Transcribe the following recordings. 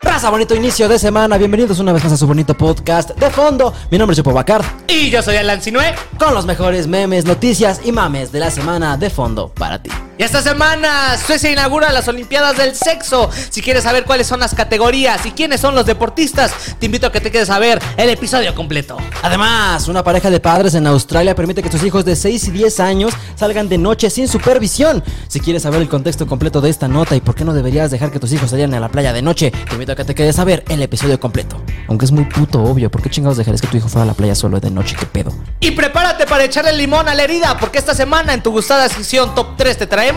Raza, bonito inicio de semana. Bienvenidos una vez más a su bonito podcast de fondo. Mi nombre es Chopo Bacard, Y yo soy Alan Sinue. con los mejores memes, noticias y mames de la semana de fondo para ti. Y esta semana Suecia inaugura las Olimpiadas del Sexo. Si quieres saber cuáles son las categorías y quiénes son los deportistas, te invito a que te quedes a ver el episodio completo. Además, una pareja de padres en Australia permite que sus hijos de 6 y 10 años salgan de noche sin supervisión. Si quieres saber el contexto completo de esta nota y por qué no deberías dejar que tus hijos salgan a la playa de noche, te invito a que te quedes a ver el episodio completo. Aunque es muy puto obvio, ¿por qué chingados dejarías que tu hijo fuera a la playa solo de noche? ¿Qué pedo? Y prepárate para echarle limón a la herida, porque esta semana en tu gustada sección Top 3 te traemos.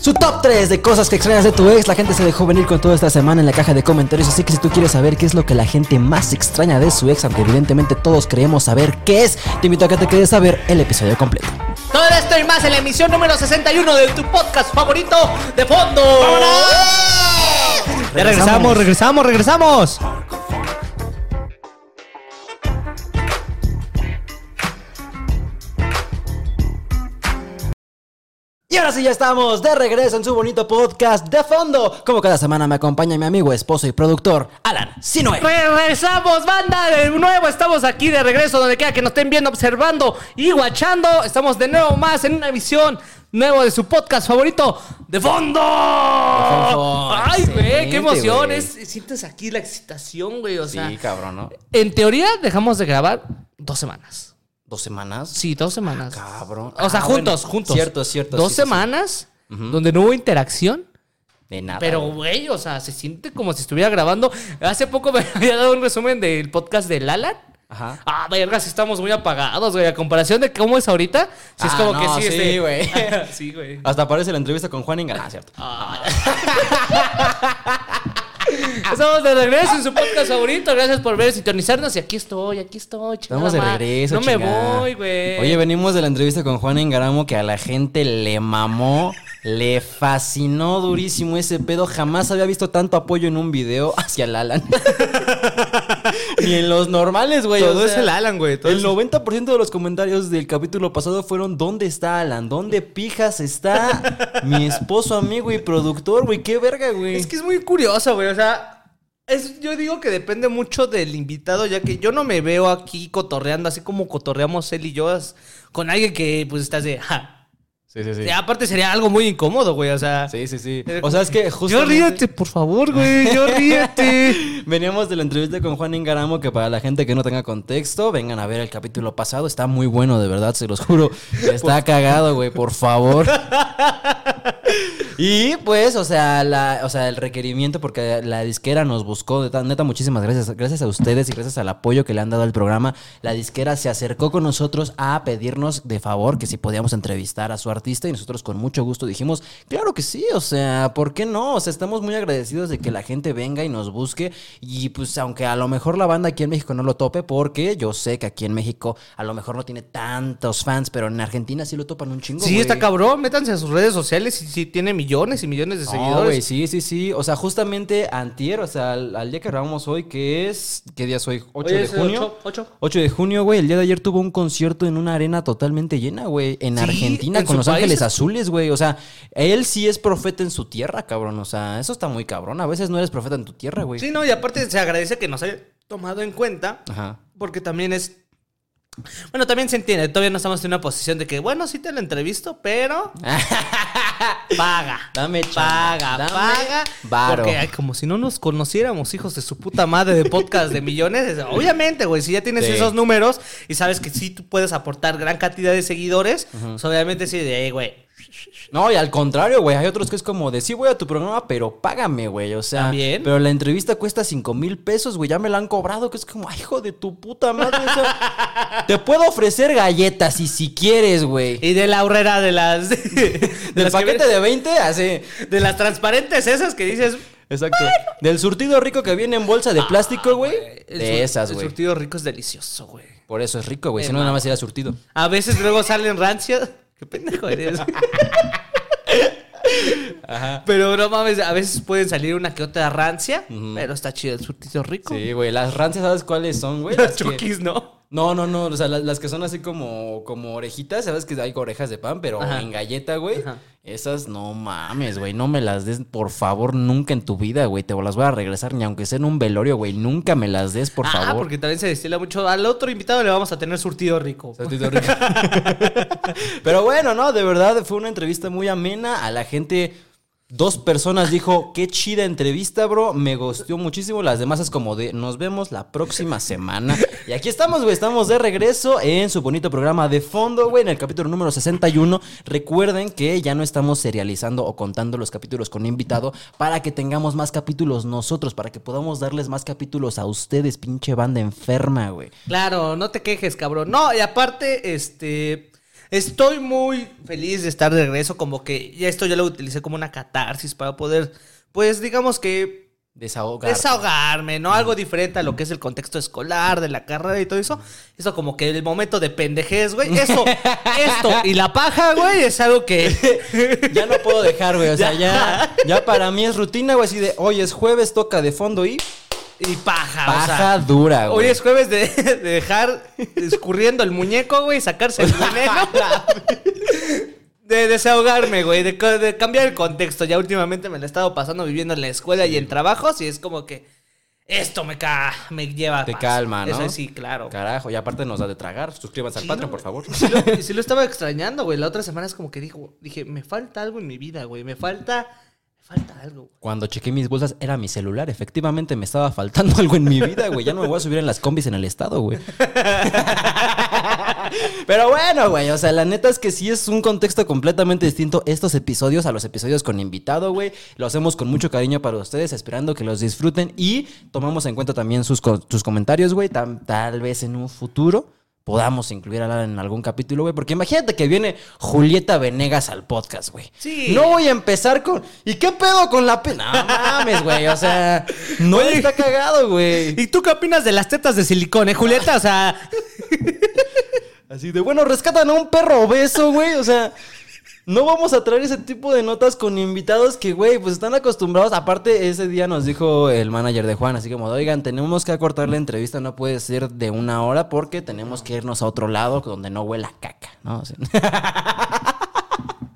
Su top 3 de cosas que extrañas de tu ex. La gente se dejó venir con toda esta semana en la caja de comentarios. Así que si tú quieres saber qué es lo que la gente más extraña de su ex, aunque evidentemente todos creemos saber qué es, te invito a que te quedes a ver el episodio completo. Todo esto y más en la emisión número 61 de tu podcast favorito de fondo. Ya regresamos, regresamos, regresamos. Y ahora sí ya estamos de regreso en su bonito podcast de fondo. Como cada semana me acompaña mi amigo, esposo y productor, Alan Sinue. Regresamos, banda, de nuevo estamos aquí de regreso, donde quiera que nos estén viendo, observando y guachando. Estamos de nuevo más en una emisión nuevo de su podcast favorito, De Fondo. Fondo, Ay, güey, qué emoción. Es- sientes aquí la excitación, güey, o sea. cabrón, ¿no? En teoría dejamos de grabar dos semanas. ¿Dos semanas? Sí, dos semanas. Cabrón. O sea, Ah, juntos, bueno, juntos. Cierto, cierto. Dos sí, sí, sí. semanas donde no hubo interacción. De nada. Pero, güey. o sea, se siente como si estuviera grabando. Hace poco me había dado un resumen del podcast de Lalan. Ajá. Ah, verga, sí estamos muy apagados, güey. A comparación de cómo es ahorita, sí es Ah, como no, que sí, sí, este- güey. sí, güey. Hasta aparece la entrevista con Juan Inga. Ah, cierto. Estamos de regreso en su podcast favorito. Gracias por ver, sintonizarnos. Y aquí estoy, aquí estoy. Estamos de regreso. No me voy, güey. Oye, venimos de la entrevista con Juan Engaramo que a la gente le mamó, le fascinó durísimo ese pedo. Jamás había visto tanto apoyo en un video hacia el Alan. Ni en los normales, güey. Todo o es el Alan, güey. El es- 90% de los comentarios del capítulo pasado fueron ¿Dónde está Alan? ¿Dónde pijas está mi esposo, amigo y productor, güey? ¿Qué verga, güey? Es que es muy curioso, güey. O sea, es, yo digo que depende mucho del invitado, ya que yo no me veo aquí cotorreando, así como cotorreamos él y yo, con alguien que pues estás de. ja. Sí, sí, sí. Y aparte sería algo muy incómodo, güey. O sea. Sí, sí, sí. O sea, es que justo. Yo ríete, por favor, güey. Yo ríete. Veníamos de la entrevista con Juan Ingaramo, que para la gente que no tenga contexto, vengan a ver el capítulo pasado. Está muy bueno, de verdad, se los juro. Está cagado, güey, por favor. Y pues, o sea, la, o sea, el requerimiento, porque la disquera nos buscó, neta, neta, muchísimas gracias. Gracias a ustedes y gracias al apoyo que le han dado al programa. La disquera se acercó con nosotros a pedirnos de favor que si podíamos entrevistar a su artista y nosotros con mucho gusto dijimos, claro que sí, o sea, ¿por qué no? O sea, estamos muy agradecidos de que la gente venga y nos busque. Y pues, aunque a lo mejor la banda aquí en México no lo tope, porque yo sé que aquí en México a lo mejor no tiene tantos fans, pero en Argentina sí lo topan un chingo. Sí, está cabrón. Métanse a sus redes sociales y sí tiene millones y millones de No, seguidores. güey, sí, sí, sí. O sea, justamente antier, o sea, al, al día que grabamos hoy, que es... ¿Qué día es hoy? 8 Oye, de es junio. ocho- ocho. 8 de junio, güey. El día de ayer tuvo un concierto en una arena totalmente llena, güey. En Sí, Argentina, en con Los país Ángeles es- Azules, güey. O sea, él sí es profeta en su tierra, cabrón. O sea, eso está muy cabrón. A veces no eres profeta en tu tierra, güey. Sí, no, y aparte se agradece que nos haya tomado en cuenta. Ajá. Porque también es. Bueno, también se entiende. Todavía no estamos en una posición de que, bueno, sí te lo entrevisto, pero. paga. Dame chamba, Paga, dame paga. varo. Porque ay, como si no nos conociéramos, hijos de su puta madre de podcast de millones. es- Obviamente, güey, si ya tienes Sí. esos números y sabes que sí tú puedes aportar gran cantidad de seguidores, pues obviamente sí, de, "Ey, güey. No, y al contrario, güey. Hay otros que es como de sí voy a tu programa, pero págame, güey. O sea, También. pero la entrevista cuesta 5 mil pesos, güey. Ya me la han cobrado, que es como, ay, hijo de tu puta madre. o sea, te puedo ofrecer galletas y si quieres, güey. Y de la horrera de las. De, Del las paquete de 20, así. de las transparentes esas que dices. Exacto. Del surtido rico que viene en bolsa de plástico, güey. El De esas, El güey. surtido rico es delicioso, güey. Por eso es rico, güey. Si no, nada más era surtido. A veces luego salen rancias. Qué pendejo eres. Pero no mames, a veces pueden salir una que otra rancia, pero está chido el surtido rico. Sí, güey. Las rancias, ¿sabes cuáles son, güey? Las Las que- ¿no? No, no, no, o sea, la- las, que son así como, como orejitas, sabes que hay orejas de pan, pero Ajá. en galleta, güey. Ajá. Esas no mames, güey, no me las des, por favor, nunca en tu vida, güey. Te las voy a regresar, ni aunque sea en un velorio, güey. Nunca me las des, por ah, favor. porque también se destila mucho. Al otro invitado le vamos a tener surtido rico. Tantito rico. Pero bueno, no, de verdad fue una entrevista muy amena. A la gente, dos personas dijo, qué chida entrevista, bro. Me gustó muchísimo. Las demás es como de, nos vemos la próxima semana. Y aquí estamos, güey. Estamos de regreso en su bonito programa de fondo, güey, en el capítulo número 61. Recuerden que ya no estamos serializando o contando los capítulos con invitado para que tengamos más capítulos nosotros, para que podamos darles más capítulos a ustedes, pinche banda enferma, güey. Claro, no te quejes, cabrón. No, y aparte, este. Estoy muy feliz de estar de regreso. Como que ya esto ya lo utilicé como una catarsis para poder, pues digamos que Desahogar. desahogarme, ¿no? Algo diferente a lo que es el contexto escolar, de la carrera y todo eso. Eso como que el momento de pendejez, güey. Eso, esto y la paja, güey, es algo que... Ya no puedo dejar, güey. O sea, ya, ya para mí es rutina, güey. Así de, hoy es jueves, toca de fondo y Y paja, o sea, paja dura, güey. Hoy es jueves de, de dejar escurriendo el muñeco, güey, sacarse el veneno. De desahogarme, güey, de, cambiar el contexto. Ya últimamente me lo he estado pasando viviendo en la escuela y en trabajos y es como que esto me, ca me lleva Te paz. calma, ¿no? Eso sí, claro. Carajo, y aparte nos da de tragar. Suscríbanse al Patreon, ¿no? por favor. Sí lo, sí lo estaba extrañando, güey. La otra semana es como que dijo, dije, me falta algo en mi vida, güey. Me falta, falta algo. Cuando chequé mis bolsas, era mi celular. Efectivamente, me estaba faltando algo en mi vida, güey. Ya no me voy a subir en las combis en el estado, güey. Pero bueno, güey. O sea, la neta es que sí es un contexto completamente distinto estos episodios a los episodios con invitado, güey. Lo hacemos con mucho cariño para ustedes, esperando que los disfruten y tomamos en cuenta también sus, sus comentarios, güey. Tal vez en un futuro podamos incluir a Lara en algún capítulo, güey. Porque imagínate que viene Julieta Venegas al podcast, güey. Sí. No voy a empezar con. ¿Y qué pedo con la pena? No mames, güey. O sea, no está cagado, güey. ¿Y tú qué opinas de las tetas de silicón, eh, Julieta? O sea, Así de, bueno, rescatan a un perro obeso, güey. O sea, no vamos a traer ese tipo de notas con invitados que, güey, pues están acostumbrados. Aparte, ese día nos dijo el manager de Juan, así como, oigan, tenemos que acortar la entrevista, no puede ser de una hora porque tenemos que irnos a otro lado donde no huela caca, ¿no? O sea,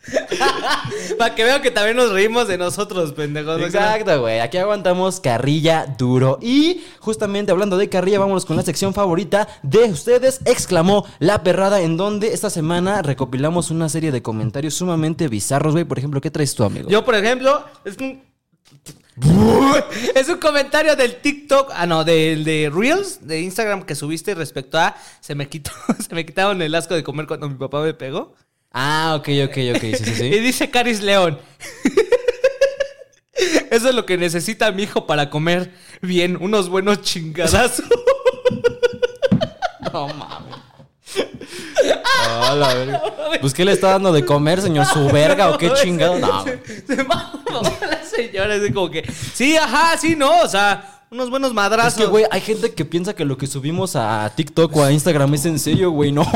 para que vean que también nos reímos de nosotros, pendejos. Exacto, güey. Aquí aguantamos carrilla duro. Y justamente hablando de carrilla, vámonos con la sección favorita de ustedes. Exclamó la perrada, en donde esta semana recopilamos una serie de comentarios sumamente bizarros, güey. Por ejemplo, ¿qué traes tú, amigo? Yo, por ejemplo, es un. Es un comentario del TikTok, ah no, del de Reels de Instagram que subiste respecto a se me quitó, se me quitaron el asco de comer cuando mi papá me pegó. Ah, ok, ok, ok. Sí, sí, Y dice Caris León. Eso es lo que necesita mi hijo para comer bien, unos buenos chingadazos. No mames. Ah. Pues, ¿qué le está dando de comer, señor? ¿Su verga o qué chingado? No, güey. Se mamó la señora, es como que, sí, ajá, sí, no, o sea, unos buenos Es madrazos. que, güey, hay gente que piensa que lo que subimos a TikTok o a Instagram es en serio, güey. No,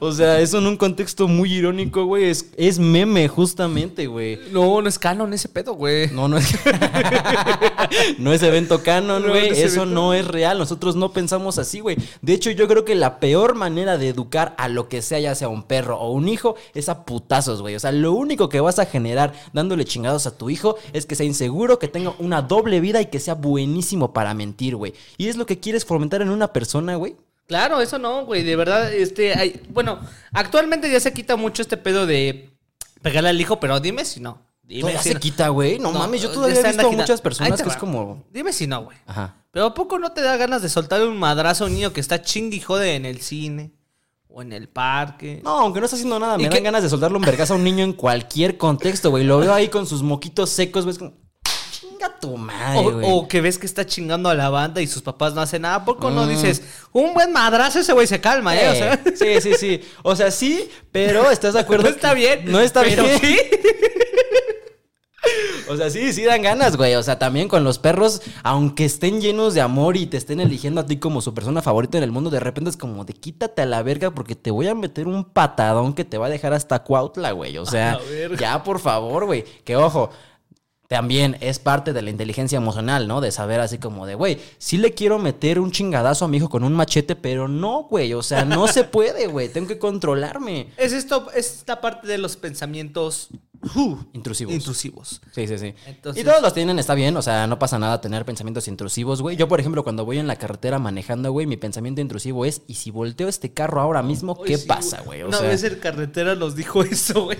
o sea, eso en un contexto muy irónico, güey. Es, es meme, justamente, güey. No, no es canon ese pedo, güey. No, no es. no es evento canon, No, güey. no es Eso evento. no es real. Nosotros no pensamos así, güey. De hecho, yo creo que la peor manera de educar a lo que sea, ya sea un perro o un hijo, es a putazos, güey. O sea, lo único que vas a generar dándole chingados a tu hijo es que sea inseguro, que tenga una doble vida y que sea buenísimo para mentir, güey. Y es lo que quieres fomentar en una persona, güey. Claro, eso no, güey, de verdad, este, hay, bueno, actualmente ya se quita mucho este pedo de pegarle al hijo, pero dime si no. Dime Todavía si se no. quita, güey. No, mames, yo todavía he visto a muchas personas que va. es como. Dime si no, güey. Ajá. Pero ¿a poco no te da ganas de soltar un madrazo a un niño que está chingui jode en el cine o en el parque? No, aunque no está haciendo nada, ¿Y me dan ganas de soltarle un vergazo a un niño en cualquier contexto, güey. Lo veo ahí con sus moquitos secos, güey. Como. Chinga tu madre, O, güey. o que ves que está chingando a la banda y sus papás no hacen nada. ¿A poco no Mm. dices, un buen madrazo ese güey se calma, eh? O sea, sí, sí, sí. O sea, sí, pero ¿estás de acuerdo? no está bien. No está pero bien. sí. O sea, sí, sí dan ganas, güey. O sea, también con los perros, aunque estén llenos de amor y te estén eligiendo a ti como su persona favorita en el mundo, de repente es como de quítate a la verga porque te voy a meter un patadón que te va a dejar hasta Cuautla, güey. O sea, ya por favor, güey. Que ojo. También es parte de la inteligencia emocional, ¿no? De saber así como de, güey, sí le quiero meter un chingadazo a mi hijo con un machete, pero no, güey, o sea, no se puede, güey, tengo que controlarme. Es esto, es esta parte de los pensamientos uh, Intrusivos. intrusivos. Sí, sí, sí. Entonces- y todos los tienen, está bien, o sea, no pasa nada tener pensamientos intrusivos, güey. Yo, por ejemplo, cuando voy en la carretera manejando, güey, mi pensamiento intrusivo es, ¿y si volteo este carro ahora mismo, Uy, qué sí, pasa, güey? Una sea, vez el carretera nos dijo eso, güey.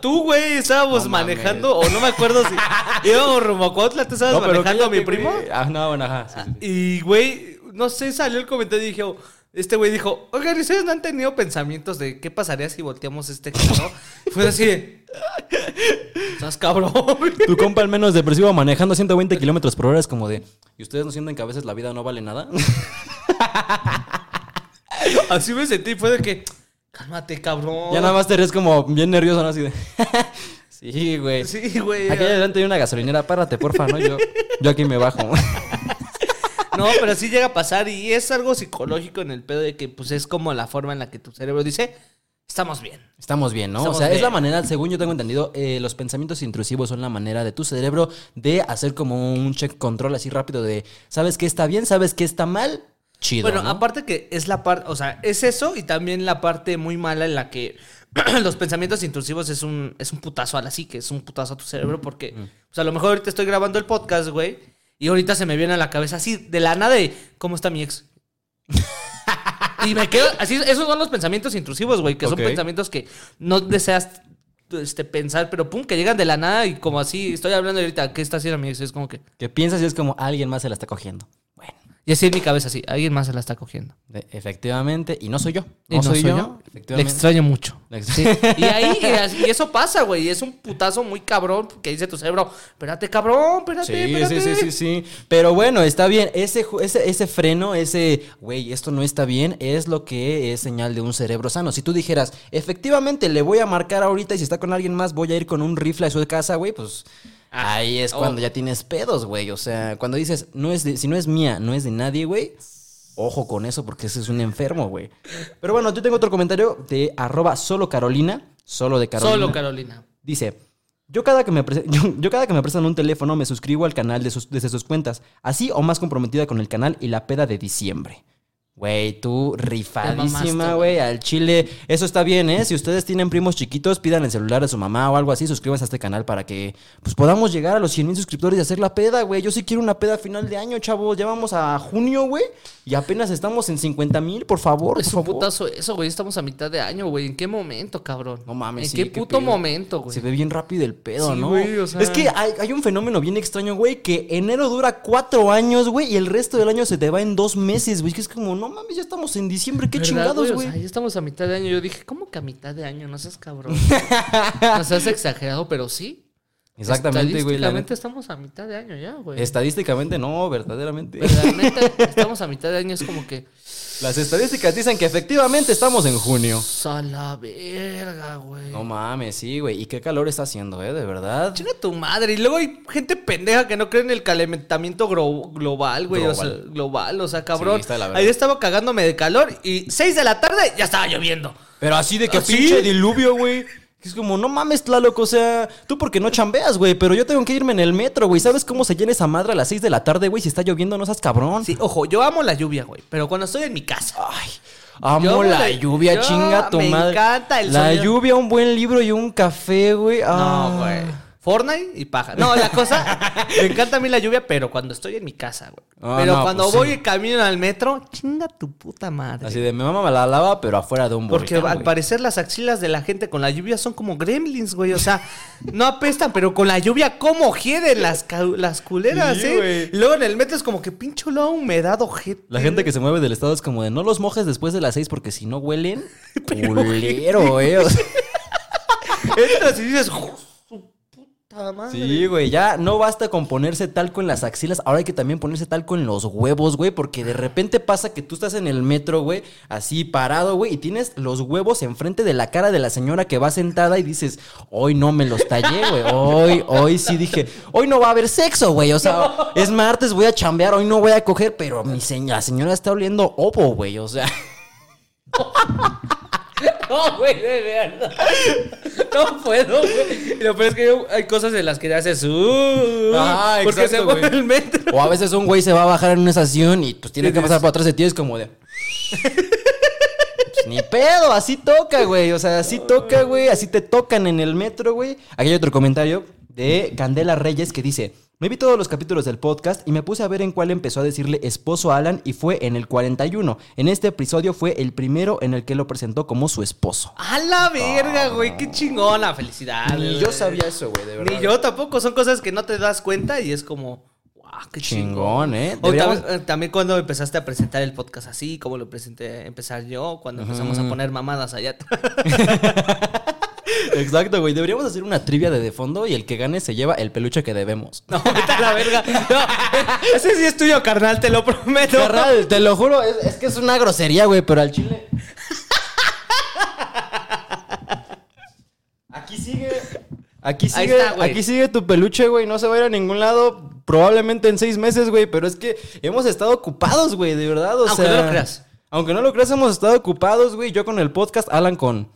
Tú, güey, estábamos No mames. manejando, o no me acuerdo si íbamos rumbo a Cuautla, tú estabas no, manejando a mi primo. Ah, no, bueno, ajá. sí, sí, sí. Y, güey, no sé, salió el comentario y dije, oh, este güey dijo, oigan, ¿y ¿ustedes no han tenido pensamientos de qué pasaría si volteamos este carro? Fue así de, ¿estás cabrón? Tu compa al menos depresivo manejando 120 kilómetros por hora es como de, ¿y ustedes no sienten que a veces la vida no vale nada? Así me sentí, fue de que, cálmate, cabrón. ya nada más te ríes como bien nervioso, ¿no? Así de, sí, güey. Sí, güey. Aquí adelante hay una gasolinera, párate, porfa, ¿no? Yo, yo aquí me bajo. No, pero sí llega a pasar y es algo psicológico en el pedo de que pues es como la forma en la que tu cerebro dice, estamos bien. Estamos bien, ¿no? Estamos o sea, es la manera, según yo tengo entendido, eh, los pensamientos intrusivos son la manera de tu cerebro de hacer como un check control así rápido de, ¿sabes qué está bien? ¿Sabes qué está mal? Chido. bueno, ¿no? aparte que es la parte, o sea, es eso y también la parte muy mala en la que los pensamientos intrusivos es un, es un putazo a la psique, es un putazo a tu cerebro porque, o sea, a lo mejor ahorita estoy grabando el podcast, güey, y ahorita se me viene a la cabeza así, de la nada de, ¿cómo está mi ex? y me quedo, así, esos son los pensamientos intrusivos, güey, que son pensamientos que no deseas este, pensar, pero pum, que llegan de la nada y como así, estoy hablando ahorita, ¿qué está haciendo mi ex? Es como que, Que piensas y es como alguien más se la está cogiendo. Y así en mi cabeza, así, alguien más se la está cogiendo. efectivamente, y no soy yo. No, soy, yo. Le extraño mucho. Le ex- Sí. Y ahí, y eso pasa, güey. Y es un putazo muy cabrón que dice tu cerebro, espérate, cabrón, espérate, Sí, espérate. sí, sí, sí, sí. Pero bueno, está bien. Ese, ese, ese freno, ese, güey, esto no está bien, es lo que es señal de un cerebro sano. Si tú dijeras, efectivamente, le voy a marcar ahorita y si está con alguien más, voy a ir con un rifle a su casa, güey, pues Ah, ahí es oh. cuando ya tienes pedos, güey. O sea, cuando dices, no es de- si no es mía, no es de nadie, güey. Ojo con eso porque ese es un enfermo, güey. Pero bueno, yo tengo otro comentario de arroba solo Carolina, solo de Carolina. Solo Carolina. Dice, yo cada, que me yo, yo cada que me prestan un teléfono me suscribo al canal de sus- desde sus cuentas, así o más comprometida con el canal y la peda de diciembre. Güey, tú rifadísima, güey, al chile. Eso está bien, ¿eh? Si ustedes tienen primos chiquitos, pidan el celular de su mamá o algo así, suscríbanse a este canal para que pues, podamos llegar a los 100 mil suscriptores y hacer la peda, güey. Yo sí quiero una peda a final de año, chavos. Ya vamos a junio, güey, y apenas estamos en 50 mil, por favor, Es por un favor. putazo eso, güey. Estamos a mitad de año, güey. ¿En qué momento, cabrón? No mames, ¿En sí, qué qué puto pedo. momento, güey? Se ve bien rápido el pedo, Sí, ¿no? güey, o sea- Es que hay, hay un fenómeno bien extraño, güey, que enero dura cuatro años, güey, y el resto del año se te va en dos meses, güey. Que es como, no mames, ya estamos en diciembre, qué ¿Verdad, chingados, O güey. sea, ya estamos a mitad de año. Yo dije, ¿cómo que a mitad de año? No seas cabrón. no seas exagerado, pero sí. Exactamente, güey. Estadísticamente estamos a mitad de año ya, güey. Estadísticamente no, verdaderamente. Verdaderamente estamos a mitad de año. Es como que... Las estadísticas dicen que efectivamente estamos en junio. A la verga, güey. No mames, sí, güey. ¿Y qué calor está haciendo, eh? De verdad. Chinga tu madre. Y luego hay gente pendeja que no cree en el calentamiento global, güey. O sea, Global. o sea, cabrón. Sí. Ayer estaba cagándome de calor y 6 de la tarde ya estaba lloviendo. Pero así de que ¿Ah, pinche diluvio, güey. Es como, no mames, Tlaloc, o sea, tú porque no chambeas, güey, pero yo tengo que irme en el metro, güey. ¿Sabes cómo se llena esa madre a las 6 de la tarde, güey? Si está lloviendo, no seas cabrón. Sí, ojo, yo amo la lluvia, güey. Pero cuando estoy en mi casa. Ay, amo Yo la lluvia, yo- chinga tu me madre. encanta el La sonido. lluvia, un buen libro y un café, güey. Ah. No, güey. Fortnite y paja. No, la cosa, me encanta a mí la lluvia, pero cuando estoy en mi casa, güey. Ah, pero no, cuando pues voy sí. y camino al metro, chinga tu puta madre. Así de, mi mamá me la lava, pero afuera de un Porque volcán, al güey. parecer las axilas de la gente con la lluvia son como gremlins, güey. O sea, no apestan, pero con la lluvia, ¿cómo hieden las, las culeras, Sí, eh? Y luego en el metro es como que pincho la humedad, ojete. La gente que se mueve del estado es como de, no los mojes después de las 6 porque si no huelen, culero. O sea, Entras y dices, "Jo, su puta madre. Sí, güey, ya no basta con ponerse talco en las axilas, ahora hay que también ponerse talco en los huevos, güey, porque de repente pasa que tú estás en el metro, güey, así parado, güey, y tienes los huevos enfrente de la cara de la señora que va sentada y dices, hoy no me los tallé, güey, hoy, hoy sí dije, hoy no va a haber sexo, güey, o sea, es martes, voy a chambear, hoy no voy a coger, pero mi señora, la señora está oliendo ovo, güey, o sea. No, güey, de verdad. No puedo, güey. Y lo peor es que yo- hay cosas en las que haces. Uh, Ah, porque exacto, se mueve el metro. O a veces un güey se va a bajar en una estación y pues tiene que pasar por atrás de ti. Es como de. Pues, ni pedo, así toca, güey. O sea, así toca, güey. Así te tocan en el metro, güey. Aquí hay otro comentario de Candela Reyes que dice: Me vi todos los capítulos del podcast y me puse a ver en cuál empezó a decirle esposo a Alan y fue en el 41. En este episodio fue el primero en el que lo presentó como su esposo. A la verga, güey. Qué chingona. Felicidades. Ni yo sabía eso, güey, de verdad. Ni yo tampoco. Son cosas que no te das cuenta y es como. Wow, qué chingón. Chingón, ¿eh? O Deberíamos- también, eh, también cuando empezaste a presentar el podcast así, como lo presenté empezar yo, cuando empezamos a poner mamadas allá. Exacto, güey. Deberíamos hacer una trivia de de fondo y el que gane se lleva el peluche que debemos. No, vete a la verga. No, ese sí es tuyo, carnal, te lo prometo. Carnal, te lo juro, es, es que es una grosería, güey, pero al chile. Aquí sigue. Aquí sigue, está, aquí sigue tu peluche, güey. No se va a ir a ningún lado. Probablemente en seis meses, güey. Pero es que hemos estado ocupados, güey, de verdad. O Aunque sea, no lo creas. Aunque no lo creas, hemos estado ocupados, güey. Yo con el podcast, Alan con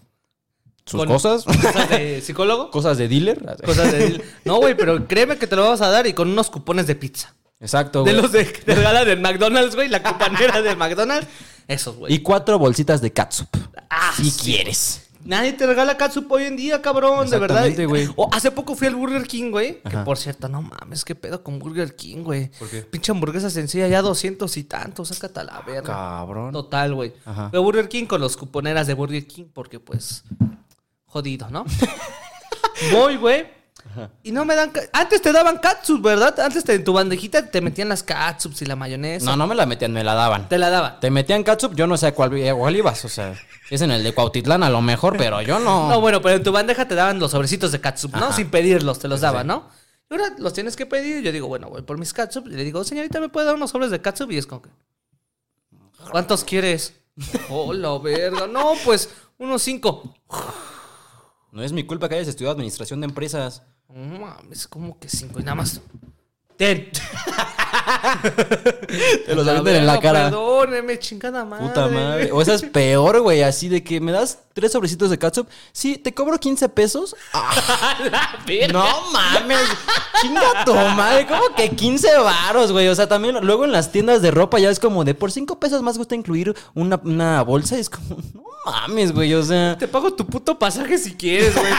sus Con- cosas. Cosas de psicólogo. cosas de dealer. Cosas de. No, güey, pero créeme que te lo vamos a dar y con unos cupones de pizza. Exacto, De güey. los de, que te regalan del McDonald's, güey, la cupanera del McDonald's. Esos, güey. Y cuatro bolsitas de catsup. Ah, si sí. quieres. Nadie te regala catsup hoy en día, cabrón, de verdad. Güey. O hace poco fui al Burger King, güey. Que por cierto, no mames, qué pedo con Burger King, güey. ¿Por qué? Pinche hamburguesa sencilla, ya doscientos y tantos, sácate a la verga. Cabrón. Total, güey. A Burger King con los cuponeras de Burger King porque, pues, jodido, ¿no? Voy, güey. Y no me dan... Antes te daban catsup, ¿verdad? Antes te- en tu bandejita te metían las catsups y la mayonesa. No, no me la metían, me la daban. Te la daban. Te metían catsup, yo no sé cuál, a cuál ibas, o sea, es en el de Cuautitlán a lo mejor, pero yo no. No, bueno, pero en tu bandeja te daban los sobrecitos de catsup, ¿no? Ajá. Sin pedirlos, te los daban, sí. ¿no? Y ahora los tienes que pedir. Yo digo, bueno, voy por mis catsup. Y le digo, señorita, ¿me puede dar unos sobres de catsup? Y es como que, ¿cuántos quieres? Oh, la verga. No, pues, unos cinco. No es mi culpa que hayas estudiado administración de empresas. Mames, como que cinco y nada más. Ten. Te los avientan en la cara. Perdóneme, chingada madre. Puta madre. O esa es peor, güey, así de que me das tres sobrecitos de catsup. Sí, te cobro 15 pesos. La verga. no mames. Chinga tu madre. ¿Cómo que 15 varos, güey? O sea, también luego en las tiendas de ropa ya es como de por 5 pesos más gusta incluir una, una bolsa. Y es como, no mames, güey. O sea. Te pago tu puto pasaje si quieres, güey.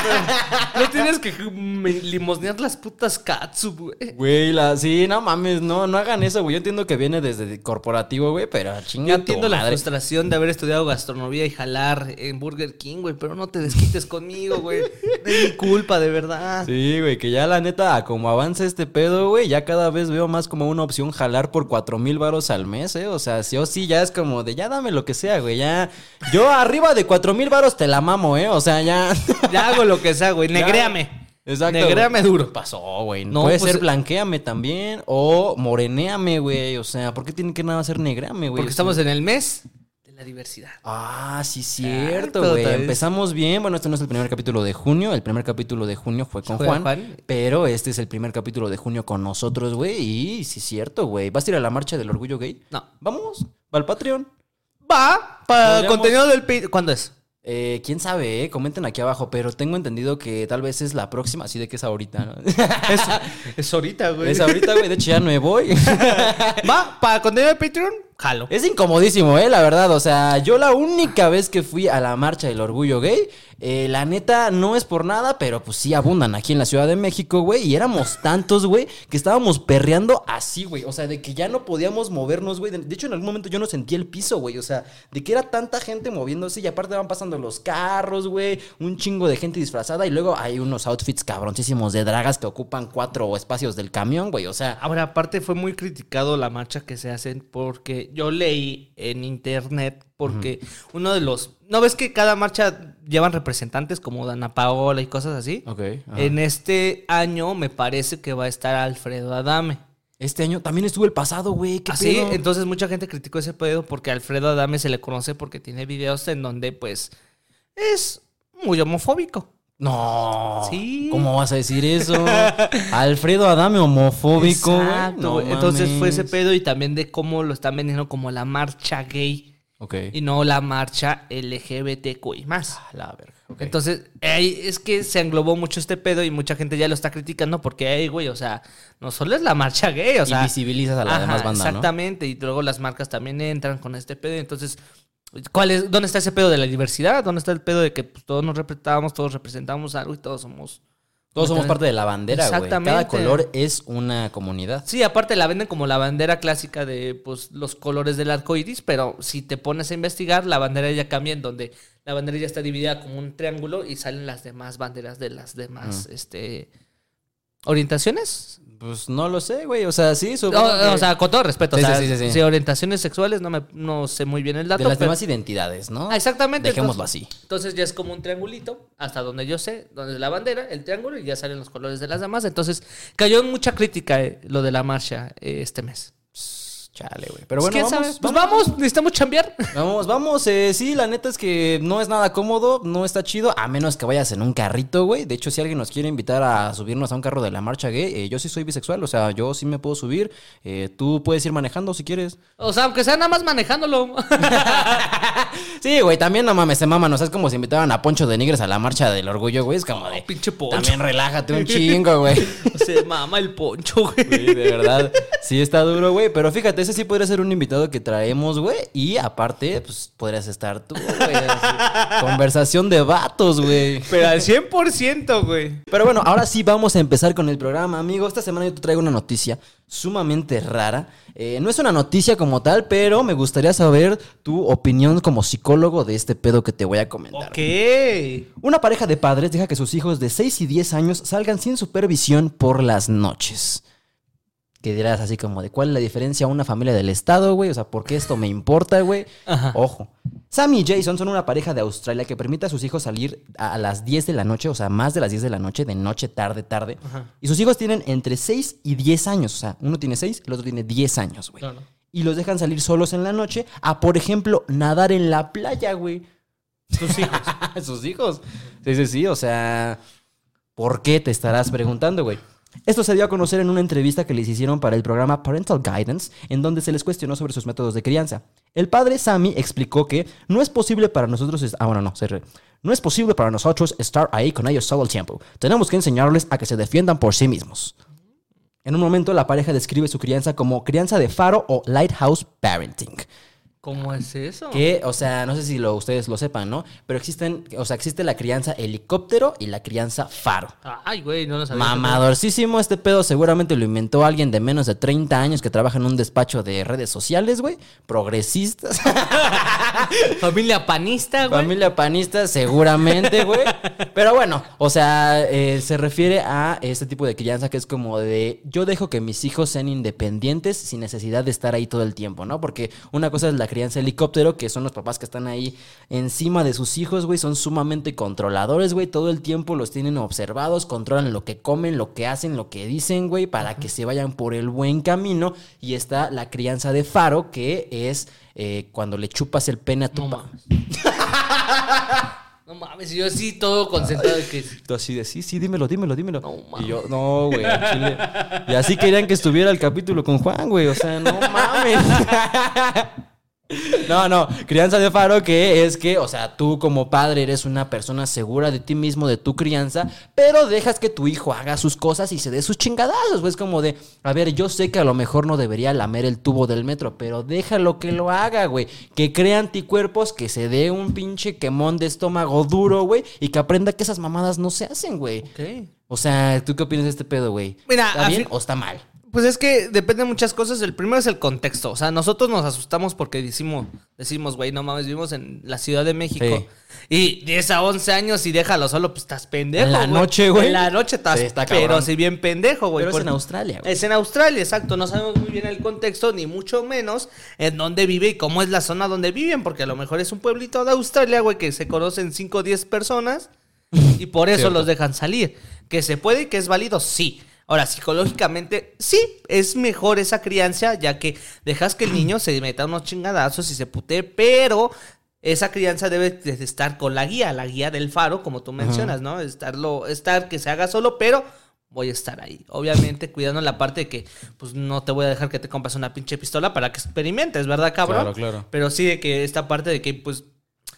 no tienes que me- limosnear las putas catsup, güey. Güey, la, sí, no mames, no, no hagan eso, güey. Yo entiendo que viene desde corporativo, güey, pero chinga Yo entiendo la madre. frustración de haber estudiado gastronomía y jalar en Burger King, güey, pero no te desquites conmigo, güey. Es mi culpa, de verdad. Sí, güey, que ya la neta, como avanza este pedo, güey, ya cada vez veo más como una opción jalar por cuatro mil varos al mes, ¿eh? O sea, sí o sí, ya es como de ya dame lo que sea, güey, ya. Yo arriba de cuatro mil varos te la mamo, ¿eh? O sea, ya. Ya hago lo que sea, güey. Negréame. Exacto. Negréame duro. Pasó, güey. No, Puede pues- ser blanqueame también o moreneame, güey. O sea, ¿por qué tiene que nada ser negreame, güey? Porque estamos en el mes de la diversidad. Ah, sí, cierto, güey. Empezamos bien. Bueno, este no es el primer capítulo de junio. El primer capítulo de junio fue con Fue Juan, Juan. Pero este es el primer capítulo de junio con nosotros, güey. Y sí, cierto, güey. ¿Vas a ir a la marcha del orgullo gay? No. Vamos, va al Patreon. Va, para Podríamos- contenido del... ¿Cuándo es? Eh, Quién sabe, eh? comenten aquí abajo. Pero tengo entendido que tal vez es la próxima, así de que es ahorita, ¿no? Es, es ahorita, güey. es ahorita, güey. De hecho, ya no me voy. Va, para contenido de Patreon, jalo. Es incomodísimo, eh, la verdad. O sea, yo la única vez que fui a la marcha del orgullo gay, eh, la neta no es por nada, pero pues sí abundan aquí en la Ciudad de México, güey. Y éramos tantos, güey, que estábamos perreando así, güey. O sea, de que ya no podíamos movernos, güey. De, de hecho, en algún momento yo no sentía el piso, güey. O sea, de que era tanta gente moviéndose y aparte van pasando los carros, güey. Un chingo de gente disfrazada y luego hay unos outfits cabroncísimos de dragas que ocupan cuatro espacios del camión, güey. O sea, Ahora, aparte fue muy criticado la marcha que se hacen porque yo leí en internet porque uno de los... ¿No ves que cada marcha llevan representantes como Dana Paola y cosas así? ok. ajá. En este año me parece que va a estar Alfredo Adame. Este año también estuvo el pasado, güey. ¿Qué Así, pedo? entonces mucha gente criticó ese pedo porque Alfredo Adame se le conoce porque tiene videos en donde pues es muy homofóbico. No. Sí. ¿Cómo vas a decir eso? Alfredo Adame homofóbico, güey. Exacto, No. Entonces fue ese pedo y también de cómo lo están vendiendo como la marcha gay. Ok. y no la marcha LGBTQI más. Ah, la verga. Entonces, ahí es que se englobó mucho este pedo y mucha gente ya lo está criticando porque, ay, güey, o sea, no solo es la marcha gay, o sea. Invisibilizas a la Ajá, demás banda, ¿no? Exactamente, y luego las marcas también entran con este pedo. Entonces, ¿cuál es, ¿dónde está ese pedo de la diversidad? ¿Dónde está el pedo de que pues, todos nos representamos, todos representamos algo y todos somos. Todos somos parte de la bandera, güey. Cada color es una comunidad. Sí, aparte la venden como la bandera clásica de pues, los colores del arco iris, pero si te pones a investigar, la bandera ya cambia en donde la bandera ya está dividida como un triángulo y salen las demás banderas de las demás este, orientaciones. Pues no lo sé, güey. O sea, sí, supongo que- O sea, con todo respeto. Sí, o sea, sí, sí, sí. si orientaciones sexuales, no, me, no sé muy bien el dato. de las pero- demás identidades, ¿no? Ah, exactamente. Dejémoslo entonces- así. Entonces ya es como un triangulito, hasta donde yo sé, donde es la bandera, el triángulo y ya salen los colores de las demás. Entonces cayó en mucha crítica eh, lo de la marcha eh, este mes. Chale, güey. Pero Pues, bueno, ¿quién vamos, sabe? Pues vamos, necesitamos chambear. Vamos, vamos. eh, sí, la neta es que no es nada cómodo, no está chido, a menos que vayas en un carrito, güey. De hecho, si alguien nos quiere invitar a subirnos a un carro de la marcha gay, eh, yo sí soy bisexual, o sea, yo sí me puedo subir. Eh, tú puedes ir manejando si quieres. O sea, aunque sea nada más manejándolo. Sí, güey, también no mames, se maman. O sea, es como si invitaran a Poncho de Nigres a la marcha del orgullo, güey. Es como de. Pinche poncho. También relájate un chingo, güey. Se mama el poncho, güey. Sí, de verdad. Sí está duro, güey. Pero fíjate, ese sí podría ser un invitado que traemos, güey. Y aparte, pues podrías estar tú, güey. Conversación de vatos, güey. Pero al 100%, güey. Pero bueno, ahora sí vamos a empezar con el programa, amigo. Esta semana yo te traigo una noticia sumamente rara. Eh, no es una noticia como tal, pero me gustaría saber tu opinión como psicólogo de este pedo que te voy a comentar. Ok. Una pareja de padres deja que sus hijos de 6 y 10 años salgan sin supervisión por las noches. Que dirás así como de cuál es la diferencia a una familia del estado, güey. O sea, ¿por qué esto me importa, güey? Ojo. Sammy y Jason son una pareja de Australia que permite a sus hijos salir a las 10 de la noche, o sea, más de las 10 de la noche, de noche, tarde, tarde. Ajá. Y sus hijos tienen entre 6 y 10 años. O sea, uno tiene 6, el otro tiene 10 años, güey. Claro. Y los dejan salir solos en la noche a, por ejemplo, nadar en la playa, güey. Tus hijos. sus hijos. Sí, sí, sí. O sea, ¿por qué te estarás preguntando, güey? Esto se dio a conocer en una entrevista que les hicieron para el programa Parental Guidance, en donde se les cuestionó sobre sus métodos de crianza. El padre Sammy explicó que no es posible para nosotros. Ah, bueno, no, No es posible para nosotros estar ahí con ellos todo el tiempo. Tenemos que enseñarles a que se defiendan por sí mismos. En un momento, la pareja describe su crianza como crianza de faro o lighthouse parenting. ¿Cómo es eso? Que, o sea, no sé si lo, ustedes lo sepan, ¿no? Pero existen, o sea, existe la crianza helicóptero y la crianza faro. Ay, güey, no lo sabía. Mamadorcísimo este pedo, seguramente lo inventó alguien de menos de 30 años que trabaja en un despacho de redes sociales, güey. Progresistas. Familia panista, güey. Familia panista, seguramente, güey. Pero bueno, o sea, eh, se refiere a este tipo de crianza que es como de yo dejo que mis hijos sean independientes sin necesidad de estar ahí todo el tiempo, ¿no? Porque una cosa es la crianza helicóptero, que son los papás que están ahí encima de sus hijos, güey, son sumamente controladores, güey, todo el tiempo los tienen observados, controlan lo que comen, lo que hacen, lo que dicen, güey, para que se vayan por el buen camino. Y está la crianza de faro, que es eh, cuando le chupas el pene a tu No mames. No mames, yo sí todo concentrado de que. Tú así de, sí, sí, dímelo, dímelo, dímelo. No, y yo, no, güey, chile. Y así querían que estuviera el capítulo con Juan, güey. O sea, no mames. No, no, crianza de faro que es que, o sea, tú como padre eres una persona segura de ti mismo, de tu crianza, pero dejas que tu hijo haga sus cosas y se dé sus chingadazos, güey. Es como de, a ver, yo sé que a lo mejor no debería lamer el tubo del metro, pero déjalo que lo haga, güey. Que crea anticuerpos, que se dé un pinche quemón de estómago duro, güey, y que aprenda que esas mamadas no se hacen, güey. O sea, ¿tú qué opinas de este pedo, güey? Mira, ¿Está bien o está mal? Pues es que depende de muchas cosas. El primero es el contexto. O sea, nosotros nos asustamos porque decimos, decimos, güey, no mames, vivimos en la Ciudad de México. Sí. Y 10 a 11 años y déjalo solo, pues estás pendejo. En la noche, güey. En la noche estás, Sí, está pero si bien pendejo, güey. Pero es en Australia, güey. Es en Australia, exacto. No sabemos muy bien el contexto, ni mucho menos en dónde vive y cómo es la zona donde viven, porque a lo mejor es un pueblito de Australia, güey, que se conocen 5 o 10 personas y por eso Cierto. los dejan salir. Que se puede y que es válido, sí. Ahora, psicológicamente, sí, es mejor esa crianza, ya que dejas que el niño se meta unos chingadazos y se putee, pero esa crianza debe de estar con la guía, la guía del faro, como tú mencionas, ¿no? Estarlo, estar que se haga solo, pero voy a estar ahí. Obviamente, cuidando la parte de que, pues no te voy a dejar que te compres una pinche pistola para que experimentes, ¿verdad, cabrón? Claro, claro. Pero sí de que esta parte de que, pues,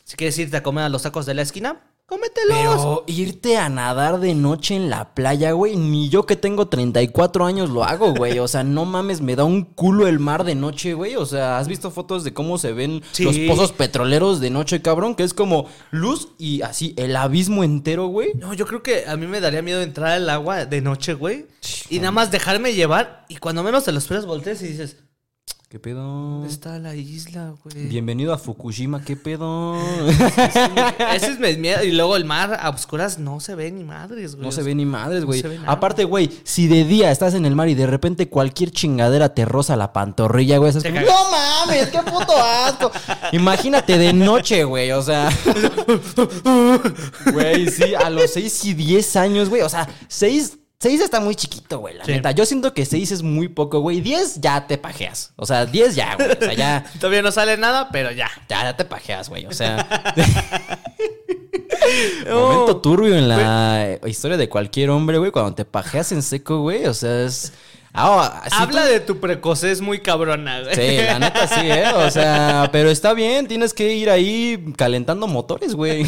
si quieres irte a comer a los tacos de la esquina, cómetelos. Pero irte a nadar de noche en la playa, güey, ni yo que tengo 34 años lo hago, güey. O sea, no mames, me da un culo el mar de noche, güey. O sea, ¿has visto fotos de cómo se ven Sí. los pozos petroleros de noche, cabrón? Que es como luz y así el abismo entero, güey. No, yo creo que a mí me daría miedo entrar al agua de noche, güey. Sí, Y nada más dejarme llevar. Y cuando menos te lo esperas, volteas y dices, ¿Qué pedo? ¿dónde está la isla, güey? Bienvenido a Fukushima, ¿qué pedo? Ese es mi miedo. Y luego el mar a oscuras no se ve ni madres, güey. No se ve ni madres, güey. Aparte, güey, si de día estás en el mar y de repente cualquier chingadera te roza la pantorrilla, güey, estás como, no mames, qué puto asco. Imagínate de noche, güey, o sea. Güey, sí, a los 6 y 10 años, güey, o sea, 6 6 está muy chiquito, güey, la Sí. neta. Yo siento que 6 es muy poco, güey. 10 ya te pajeas. O sea, 10 ya, güey. O sea, ya, Todavía no sale nada, pero ya. ya, ya te pajeas, güey. O sea. Momento turbio en la eh, historia de cualquier hombre, güey. Cuando te pajeas en seco, güey. O sea, es. Ah, si Habla tú- de tu precocez muy cabrona, güey. Sí, la neta sí, ¿eh? O sea, pero está bien, tienes que ir ahí calentando motores, güey.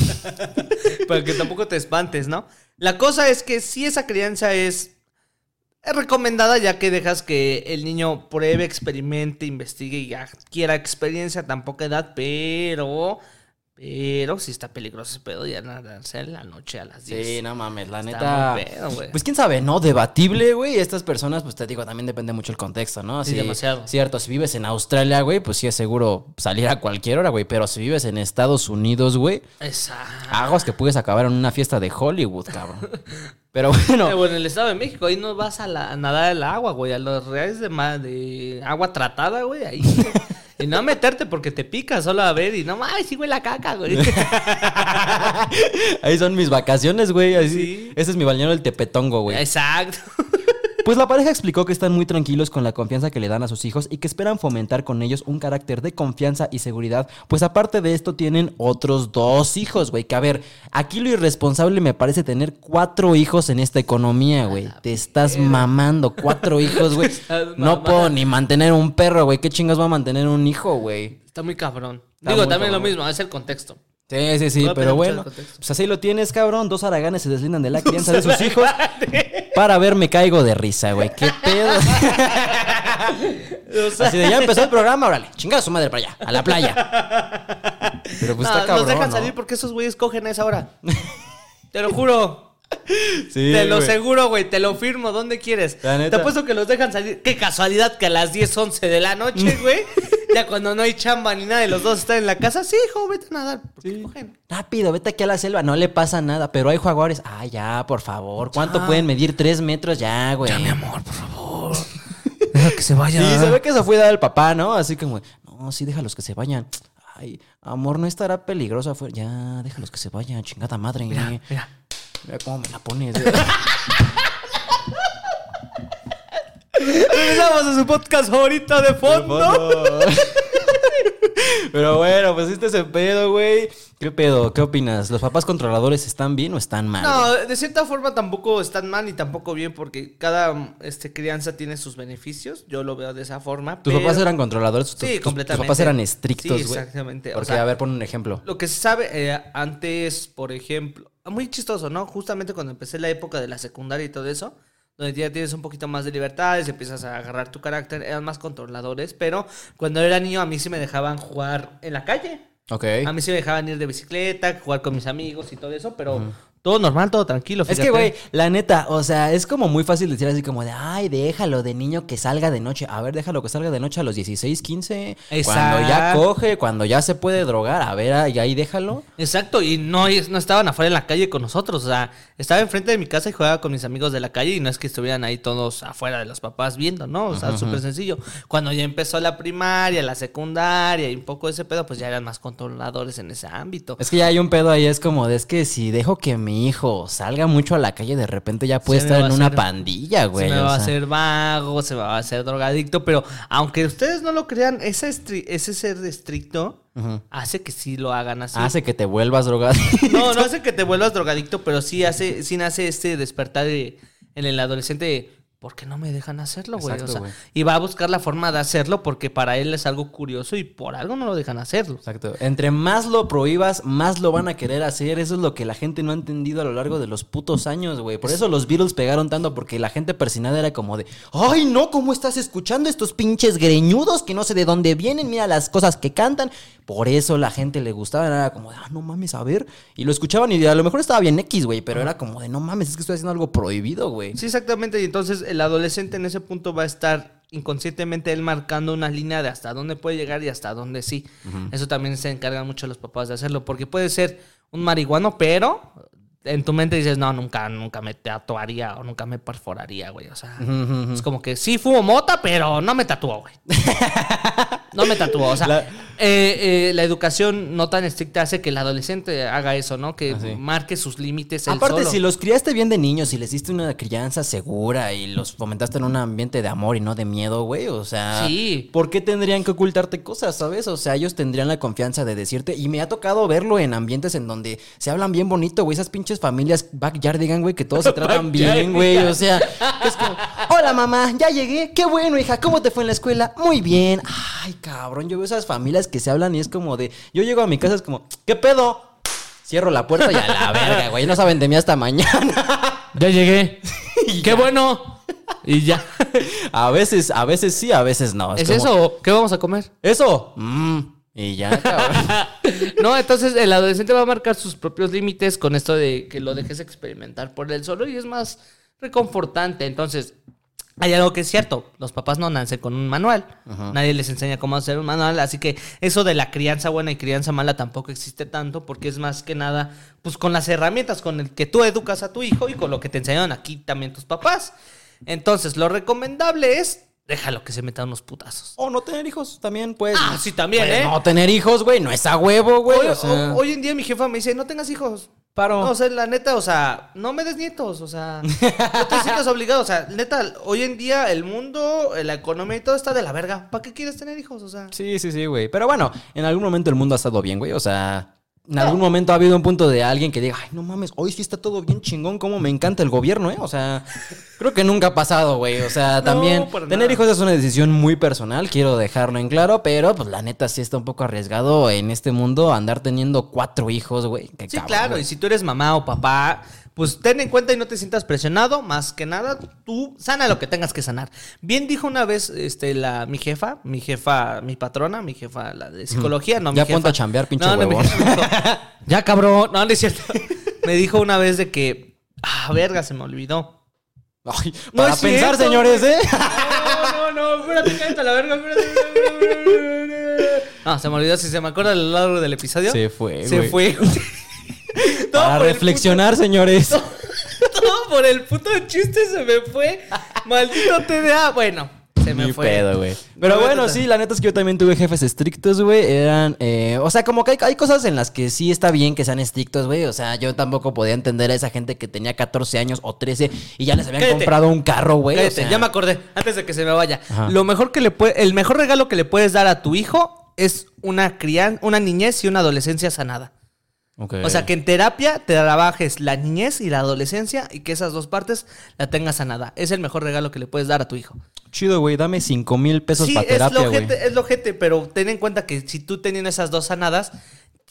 Para que tampoco te espantes, ¿no? La cosa es que si esa crianza es, recomendada ya que dejas que el niño pruebe, experimente, investigue y adquiera experiencia a tan poca edad, pero... Pero si está peligroso ese pedo ya nadarse en la noche a las 10. Sí, no mames, la Está neta. muy pedo, güey. Pues quién sabe, ¿no? Debatible, güey. Estas personas, pues te digo, también depende mucho el contexto, ¿no? Sí, demasiado. Cierto, si vives en Australia, güey, pues sí es seguro salir a cualquier hora, güey. Pero si vives en Estados Unidos, güey, Exacto. aguas que puedes acabar en una fiesta de Hollywood, cabrón. Pero bueno. Bueno, en el Estado de México, ahí no vas a, la- a nadar el agua, güey. A los reales de, de agua tratada, güey. Ahí. güey. y no meterte porque te pica, solo a ver y no mames, sí huele la caca, güey. Ahí son mis vacaciones, güey. Así. Sí. Ese es mi balneario del Tepetongo, güey. Exacto. Pues la pareja explicó que están muy tranquilos con la confianza que le dan a sus hijos y que esperan fomentar con ellos un carácter de confianza y seguridad. Pues aparte de esto tienen otros dos hijos, güey. Que a ver, aquí lo irresponsable me parece tener cuatro hijos en esta economía, güey. Te estás mamando cuatro hijos, güey. No puedo ni mantener un perro, güey. ¿Qué chingas va a mantener un hijo, güey? Está muy cabrón. Está Digo, muy también lo mismo, es el contexto. Sí, sí, sí, pero bueno. Pues así lo tienes, cabrón. Dos araganes se deslindan de la crianza de sus hijos. Para ver, me caigo de risa, güey. ¿Qué pedo? O sea, Así de ya empezó el programa, órale, chingada su madre para allá, a la playa. Pero pues no, está cabrón. nos dejan ¿no? salir porque esos güeyes cogen a esa hora. Te lo juro. Sí, te lo seguro, güey. Te lo firmo. ¿Dónde quieres? Te apuesto que los dejan salir. Qué casualidad que a las 10, 11 de la noche, güey. Ya cuando no hay chamba ni nada y los dos están en la casa. Sí, hijo, vete a nadar. Sí. cogen. Rápido, vete aquí a la selva, no le pasa nada, pero hay jaguares. Ah, ya, por favor. ¿Cuánto Ya. pueden medir? Tres metros ya, güey. Ya, mi amor, por favor. Deja que se vaya. Sí, se ve que se fue dar el papá, ¿no? Así como, no, sí, déjalos que se vayan. Ay, amor, no estará peligroso afuera. Ya, déjalos que se vayan, chingada madre. Mira, Mira, mira. cómo me la pones. A su podcast favorito de fondo. Pero bueno, pues este es el pedo, güey. ¿Qué pedo? ¿Qué opinas? ¿Los papás controladores están bien o están mal? No, de cierta forma tampoco están mal ni tampoco bien porque cada este, crianza tiene sus beneficios. Yo lo veo de esa forma. ¿Tus pero- papás eran controladores? ¿Tus- Sí, tus- completamente. ¿Tus papás eran estrictos, Sí, güey? exactamente. O Porque, sea, a ver, pon un ejemplo. Lo que se sabe eh, antes, por ejemplo, muy chistoso, ¿no? Justamente cuando empecé la época de la secundaria y todo eso, donde ya tienes un poquito más de libertades, empiezas a agarrar tu carácter, eran más controladores, pero cuando era niño a mí sí me dejaban jugar en la calle. Ok. A mí sí me dejaban ir de bicicleta, jugar con mis amigos y todo eso, pero todo normal, todo tranquilo. Es que, güey, la neta, o sea, es como muy fácil decir así como de, ay, déjalo de niño que salga de noche. A ver, déjalo que salga de noche a los 16, 15. Cuando ya Exacto. coge, cuando ya se puede drogar. A ver, ahí, ahí déjalo. Exacto, y no, no estaban afuera en la calle con nosotros, o sea, estaba enfrente de mi casa y jugaba con mis amigos de la calle y no es que estuvieran ahí todos afuera de los papás viendo, ¿no? O sea, súper sencillo. Cuando ya empezó la primaria, la secundaria y un poco ese pedo, pues ya eran más controladores en ese ámbito. Es que ya hay un pedo ahí, es como de, es que si dejo que mi hijo salga mucho a la calle, de repente ya puede Se estar en una pandilla, güey. se me o va a hacer vago, se me va a hacer drogadicto, pero aunque ustedes no lo crean, ese, ese ser estricto hace que sí lo hagan así. Hace que te vuelvas drogado. No, no hace que te vuelvas drogadicto, pero sí hace, sí nace este despertar de en el adolescente, ¿por qué no me dejan hacerlo, güey? O sea, y va a buscar la forma de hacerlo porque para él es algo curioso y por algo no lo dejan hacerlo. Exacto. Entre más lo prohíbas, más lo van a querer hacer. Eso es lo que la gente no ha entendido a lo largo de los putos años, güey. Por eso los Beatles pegaron tanto, porque la gente persinada era como de, ay, no, ¿cómo estás escuchando estos pinches greñudos que no sé de dónde vienen? Mira las cosas que cantan. Por eso la gente le gustaba. Era como de, ah, no mames, a ver. Y lo escuchaban y a lo mejor estaba bien X, güey, pero era como de, no mames, es que estoy haciendo algo prohibido, güey. Sí, exactamente. Y entonces el adolescente en ese punto va a estar inconscientemente él marcando una línea de hasta dónde puede llegar y hasta dónde sí. Eso también se encargan mucho los papás de hacerlo, porque puede ser un marihuano, pero en tu mente dices, no, nunca, nunca me tatuaría o nunca me perforaría, güey. O sea, es como que sí fumo mota, pero no me tatuó, güey. no me tatuó. O sea, La- eh, eh, la educación no tan estricta hace que el adolescente haga eso, ¿no? Que Ah, marque sus límites. Aparte, solo. si los criaste bien de niños, si les diste una crianza segura y los fomentaste en un ambiente de amor y no de miedo, güey, o sea, Sí. ¿por qué tendrían que ocultarte cosas, sabes? O sea, ellos tendrían la confianza de decirte, y me ha tocado verlo en ambientes en donde se hablan bien bonito, güey, esas pinches familias backyardigan, güey, que todos se tratan bien, güey, o sea, es como, hola mamá, ya llegué, qué bueno, hija, ¿cómo te fue en la escuela? Muy bien, ay, cabrón, yo veo esas familias que se hablan y es como de, yo llego a mi casa, es como, ¿qué pedo? Cierro la puerta y a la verga, güey. No saben de mí hasta mañana. Ya llegué. ¡Qué bueno! Y ya. A veces, a veces sí, a veces no. ¿Es como, eso? ¿Qué vamos a comer? ¿Eso? Mm, y ya, cabrón. No, entonces el adolescente va a marcar sus propios límites con esto de que lo dejes experimentar por él solo y es más reconfortante. Entonces, hay algo que es cierto, los papás no nacen con un manual, nadie les enseña cómo hacer un manual, así que eso de la crianza buena y crianza mala tampoco existe tanto porque es más que nada pues con las herramientas con el que tú educas a tu hijo y con lo que te enseñaron aquí también tus papás. Entonces, lo recomendable es déjalo que se meta unos putazos. O no tener hijos también, pues. Ah, sí, también, Pues ¿eh? No tener hijos, güey, no es a huevo, güey. Hoy, o sea, hoy en día mi jefa me dice, no tengas hijos. Paro. No, o sea, la neta, o sea, no me des nietos, o sea, no te sientas obligado, o sea, neta, hoy en día el mundo, la economía y todo está de la verga. ¿Para qué quieres tener hijos? O sea, Sí, sí, sí, güey. Pero bueno, en algún momento el mundo ha estado bien, güey. O sea, en algún momento ha habido un punto de alguien que diga, ay, no mames, hoy sí está todo bien chingón, cómo me encanta el gobierno, ¿eh? O sea, creo que nunca ha pasado, güey. O sea, también tener nada. hijos es una decisión muy personal, quiero dejarlo en claro, pero pues la neta sí está un poco arriesgado en este mundo andar teniendo cuatro hijos, güey. Sí, cabrón, claro, y si tú eres mamá o papá, pues ten en cuenta y no te sientas presionado, más que nada, tú sana lo que tengas que sanar. Bien dijo una vez este, la, mi jefa, mi jefa, mi patrona, mi jefa, la de psicología, no, mi Ya jefa. ponte a chambear, pinche No, mi jefa ya, cabrón, no, no es cierto. Me dijo una vez de que, ah, verga, se me olvidó. Ay, No para es pensar, cierto, señores, ¿eh? No, no, no, espérate, cállate a la verga, espérate, espérate, espérate. No, se me olvidó, si se me acuerda a lo largo del episodio. Se fue, Se güey. fue. Para reflexionar, señores. todo por el puto chiste se me fue. Maldito TDA. Bueno, se me fue. pedo, güey. Pero No, bueno, sí, la neta es que yo también tuve jefes estrictos, güey. Eran, eh, o sea, como que hay, hay cosas en las que sí está bien que sean estrictos, güey. O sea, yo tampoco podía entender a esa gente que tenía 14 años o 13 y ya les habían Cállate. comprado un carro, güey. o Cállate, sea, ya me acordé, antes de que se me vaya. Ajá. Lo mejor que le puede, el mejor regalo que le puedes dar a tu hijo es una crian, una niñez y una adolescencia sanada. Ok. O sea, que en terapia te trabajes la niñez y la adolescencia y que esas dos partes la tengas sanada. Es el mejor regalo que le puedes dar a tu hijo. Chido, güey, dame 5 mil pesos Sí, para es terapia, lo güey. es lo ojete, pero ten en cuenta que si tú teniendo esas dos sanadas,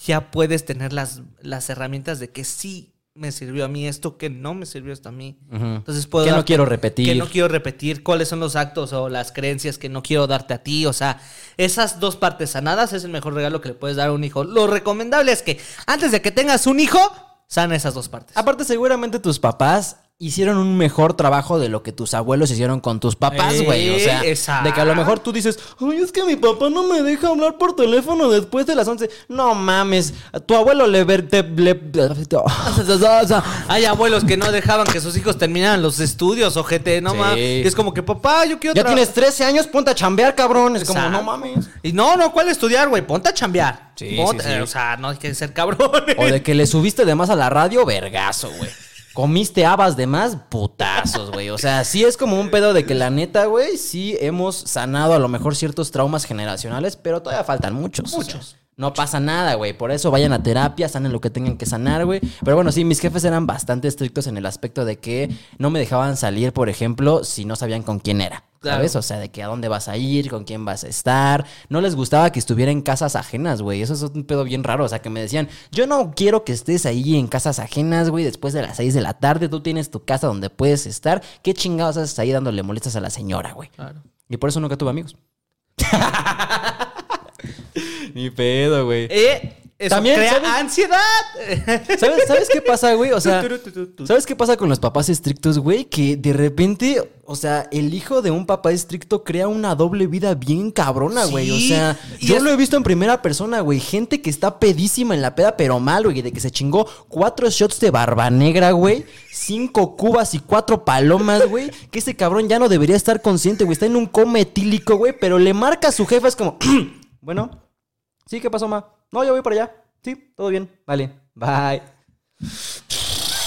ya puedes tener las, las herramientas de que sí me sirvió a mí esto, que no me sirvió esto a mí. Entonces puedo Que no quiero repetir. Que no quiero repetir, cuáles son los actos o las creencias que no quiero darte a ti. O sea, esas dos partes sanadas es el mejor regalo que le puedes dar a un hijo. Lo recomendable es que antes de que tengas un hijo, sana esas dos partes. Aparte, seguramente tus papás hicieron un mejor trabajo de lo que tus abuelos hicieron con tus papás, Eh, güey. O sea, de que a lo mejor tú dices, ay, es que mi papá no me deja hablar por teléfono después de las 11. No mames, a tu abuelo le... ver- te- le- Hay abuelos que no dejaban que sus hijos terminaran los estudios, ojete, no Sí. mames. Y es como que, papá, yo quiero ya tienes 13 años, ponte a chambear, cabrón. Es como, no mames. Y no, no, ¿cuál estudiar, güey? Ponte a chambear. Sí, Ponte- sí, sí. eh, O sea, no hay que ser cabrones. O de que le subiste de más a la radio, vergazo, güey. Comiste habas de más, putazos, güey. O sea, sí es como un pedo de que la neta, güey, sí hemos sanado a lo mejor ciertos traumas generacionales, pero todavía faltan muchos. o sea, Muchos. No pasa nada, güey. Por eso vayan a terapia, sanen lo que tengan que sanar, güey. Pero bueno, sí, mis jefes eran bastante estrictos en el aspecto de que no me dejaban salir, por ejemplo, si no sabían con quién era. Claro. ¿Sabes? O sea, de que a dónde vas a ir, con quién vas a estar. No les gustaba que estuviera en casas ajenas, güey. Eso es un pedo bien raro. O sea, que me decían, yo no quiero que estés ahí en casas ajenas, güey, después de las 6 de la tarde. Tú tienes tu casa donde puedes estar. ¿Qué chingados haces ahí dándole molestas a la señora, güey? Claro. Y por eso nunca tuve amigos. Ni pedo, güey. Eh, eso También, crea ¿sabes? ansiedad. ¿Sabes, ¿Sabes qué pasa, güey? O sea, ¿sabes qué pasa con los papás estrictos, güey? Que de repente, o sea, el hijo de un papá estricto crea una doble vida bien cabrona, güey. O sea, y yo es- lo he visto en primera persona, güey. Gente que está pedísima en la peda, pero mal, güey. De que se chingó cuatro shots de barba negra, güey. Cinco cubas y cuatro palomas, güey. Que ese cabrón ya no debería estar consciente, güey. Está en un coma etílico, güey. Pero le marca a su jefa, es como, bueno, sí, ¿qué pasó, ma? No, yo voy para allá. Sí, todo bien. Vale, bye.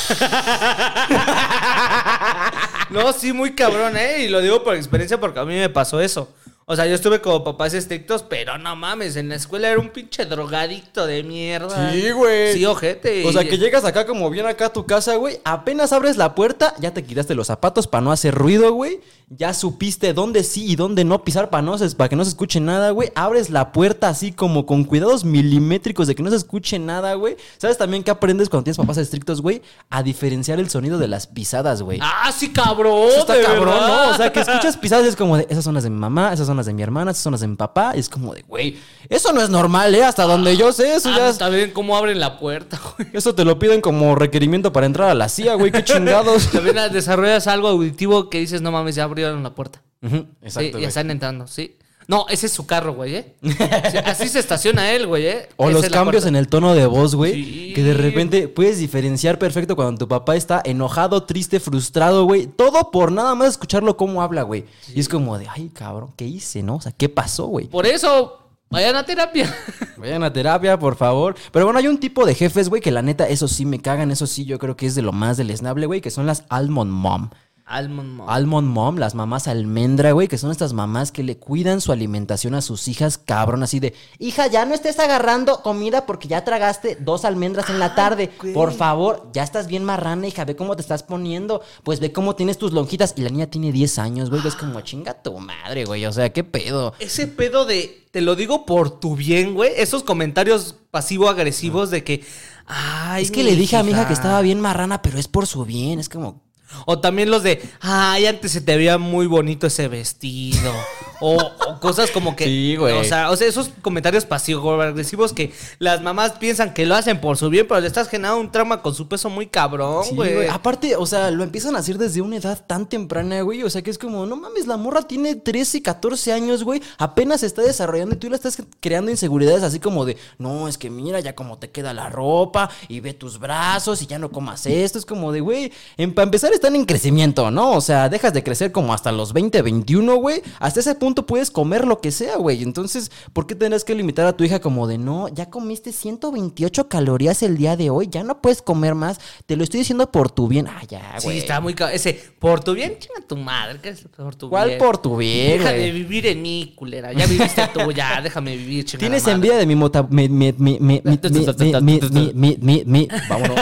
No, sí, muy cabrón, ¿eh? Y lo digo por experiencia porque a mí me pasó eso. O sea, yo estuve como papás estrictos, pero no mames, en la escuela era un pinche drogadicto de mierda. Sí, güey. Sí, ojete. O sea, que llegas acá como bien acá a tu casa, güey. Apenas abres la puerta, ya te quitaste los zapatos para no hacer ruido, güey. Ya supiste dónde sí y dónde no pisar para, no para que no se escuche nada, güey. Abres la puerta así como con cuidados milimétricos de que no se escuche nada, güey. ¿Sabes también que aprendes cuando tienes papás estrictos, güey? A diferenciar el sonido de las pisadas, güey. Ah, sí, cabrón. Eso está cabrón, verdad. ¿no? O sea, que escuchas pisadas y es como de, esas son las de mi mamá, esas son las de mi hermana, esas son las de mi papá. Y es como de, güey, eso no es normal, ¿eh? Hasta donde yo sé, eso Ah, ya es- está bien cómo abren la puerta, güey. Eso te lo piden como requerimiento para entrar a la CIA, güey, qué chingados. También desarrollas algo auditivo que dices, no mames, ya abrieron la puerta. Ujú, sí, ya están entrando, sí. No, ese es su carro, güey, ¿eh? Sí, así se estaciona él, güey, ¿eh? O Esa los cambios en el tono de voz, güey. Sí. Que de repente puedes diferenciar perfecto cuando tu papá está enojado, triste, frustrado, güey. Todo por nada más escucharlo cómo habla, güey. Y es como de, ay, cabrón, ¿qué hice, no? O sea, ¿qué pasó, güey? Por eso, vayan a terapia. Vayan a terapia, por favor. Pero bueno, hay un tipo de jefes, güey, que la neta, eso sí me cagan, eso sí, yo creo que es de lo más deleznable, güey, que son las almond mom. Almond Mom. Almond Mom, las mamás almendra, güey, que son estas mamás que le cuidan su alimentación a sus hijas, cabrón, así de, hija, ya no estés agarrando comida porque ya tragaste dos almendras en la tarde. güey. Por favor, ya estás bien marrana, hija, ve cómo te estás poniendo. Pues ve cómo tienes tus lonjitas. Y la niña tiene 10 años, güey, es como, chinga tu madre, güey, o sea, qué pedo. Ese pedo de, te lo digo por tu bien, güey. Esos comentarios pasivo-agresivos de que, ay, Es que le dije a mi hija que estaba bien marrana, pero es por su bien, es como... O también los de, ay, antes se te veía muy bonito ese vestido. o, o cosas como que. Sí, güey. O sea, o sea, esos comentarios pasivo-agresivos que las mamás piensan que lo hacen por su bien, pero le estás generando un trauma con su peso muy cabrón, Sí, güey. güey. Aparte, o sea, lo empiezan a hacer desde una edad tan temprana, güey. O sea, que es como, no mames, la morra tiene 13, 14 años, güey. Apenas se está desarrollando y tú le estás creando inseguridades así como de, no, es que mira ya cómo te queda la ropa y ve tus brazos y ya no comas esto. Es como de, güey, en- para empezar están en crecimiento, ¿no? O sea, dejas de crecer como hasta los 20, 21, güey. Hasta ese punto puedes comer lo que sea, güey. Entonces, ¿por qué tendrás que limitar a tu hija como de, no, ya comiste 128 calorías el día de hoy, ya no puedes comer más? Te lo estoy diciendo por tu bien. Ah, ya, Sí, güey. está muy cabrón. Ese, por tu bien, chinga tu madre. ¿Qué es por tu ¿Cuál bien? por tu bien, Deja de vivir en mí, culera. Ya viviste tú, ya, déjame vivir, chingada Tienes madre. envidia de mi mota... Mi, mi, mi, mi, mi, mi, mi, mi, mi, mi, mi- Vámonos.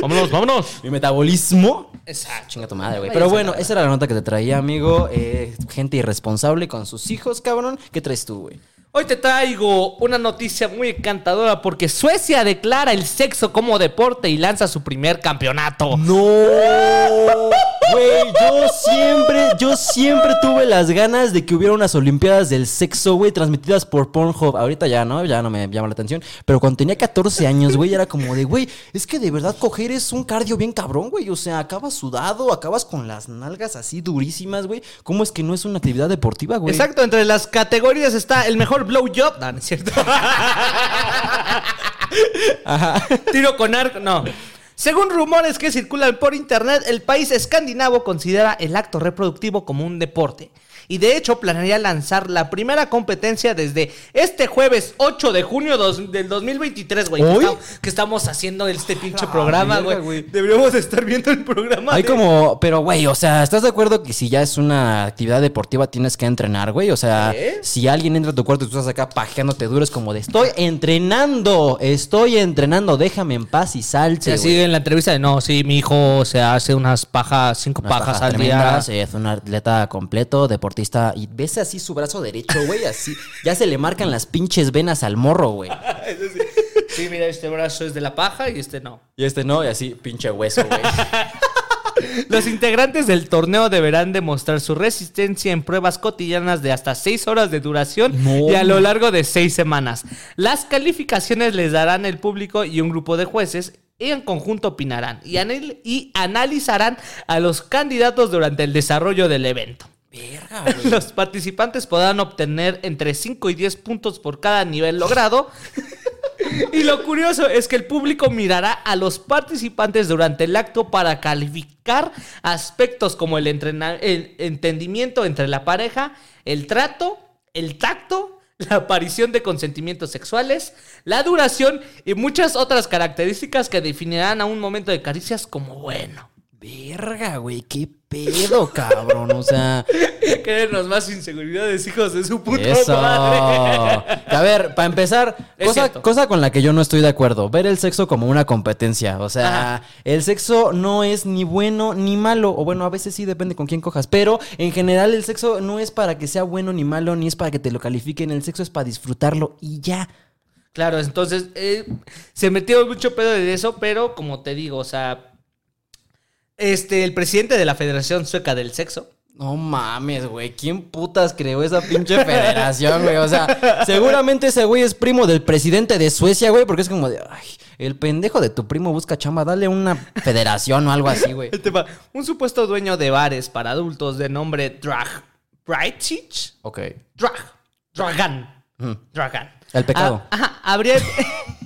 Vámonos, vámonos. mi metabolismo. Exacto. Chinga tu madre, güey. Pero bueno, esa era la nota que te traía, amigo. Eh, gente irresponsable con sus hijos, cabrón. ¿Qué traes tú, güey? Hoy te traigo una noticia muy encantadora porque Suecia declara el sexo como deporte y lanza su primer campeonato. No, güey, yo siempre, yo siempre tuve las ganas de que hubiera unas Olimpiadas del sexo, güey, transmitidas por Pornhub. Ahorita ya no, ya no me llama la atención. Pero cuando tenía 14 años, güey, era como de, güey, es que de verdad coger es un cardio bien cabrón, güey. O sea, acabas sudado, acabas con las nalgas así durísimas, güey. ¿Cómo es que no es una actividad deportiva, güey? Exacto, entre las categorías está el mejor blowjob. No, no es cierto. Tiro con arco, no. Según rumores que circulan por internet, el país escandinavo considera el acto reproductivo como un deporte. Y de hecho planearía lanzar la primera competencia desde este jueves 8 de junio dos- del 2023, güey. Que, ¿Hoy? estamos- que estamos haciendo este pinche la programa, güey. güey. Deberíamos estar viendo el programa. Hay de- como, pero güey, o sea, ¿estás de acuerdo que si ya es una actividad deportiva tienes que entrenar, güey? O sea, ¿Eh? si alguien entra a tu cuarto y tú estás acá pajeándote duro, es como de estoy entrenando, estoy entrenando, déjame en paz y Sí, salte. así en la entrevista de no, sí, mi hijo se hace unas pajas, cinco Unas pajas, pajas al día. es un atleta completo, deportista. Y ves así su brazo derecho, güey, así. Ya se le marcan las pinches venas al morro, güey. Sí, mira, este brazo es de la paja y este no. Y este no, y así, pinche hueso, güey. Los integrantes del torneo deberán demostrar su resistencia en pruebas cotidianas de hasta 6 horas de duración No. y a lo largo de 6 semanas. Las calificaciones les darán el público y un grupo de jueces y en conjunto opinarán y, anal- y analizarán a los candidatos durante el desarrollo del evento. Verga, güey. Los participantes podrán obtener entre 5 y 10 puntos por cada nivel logrado. Y lo curioso es que el público mirará a los participantes durante el acto para calificar aspectos como el entendimiento entre la pareja, el trato, el tacto, la aparición de consentimientos sexuales, la duración y muchas otras características que definirán a un momento de caricias como bueno. Verga, güey, qué pedo, cabrón. O sea, Créenos más inseguridades, hijos de su puta eso. madre. A ver, para empezar, cosa, cosa con la que yo no estoy de acuerdo. Ver el sexo como una competencia. O sea, Ajá. el sexo no es ni bueno ni malo. O bueno, a veces sí depende con quién cojas. Pero en general, el sexo no es para que sea bueno ni malo, ni es para que te lo califiquen. El sexo es para disfrutarlo y ya. Claro, entonces eh, se metió mucho pedo de eso, pero como te digo, o sea, este, el presidente de la Federación Sueca del Sexo, No mames, güey. ¿Quién putas creó esa pinche federación, güey? O sea, seguramente ese güey es primo del presidente de Suecia, güey, porque es como de, ay, el pendejo de tu primo busca chamba, dale una federación o algo así, güey. el tema, un supuesto dueño de bares para adultos de nombre Drag Brightich, Ok. Drag, Dragan, Ujú. Dragan. El pecado. Ah, ajá, habría,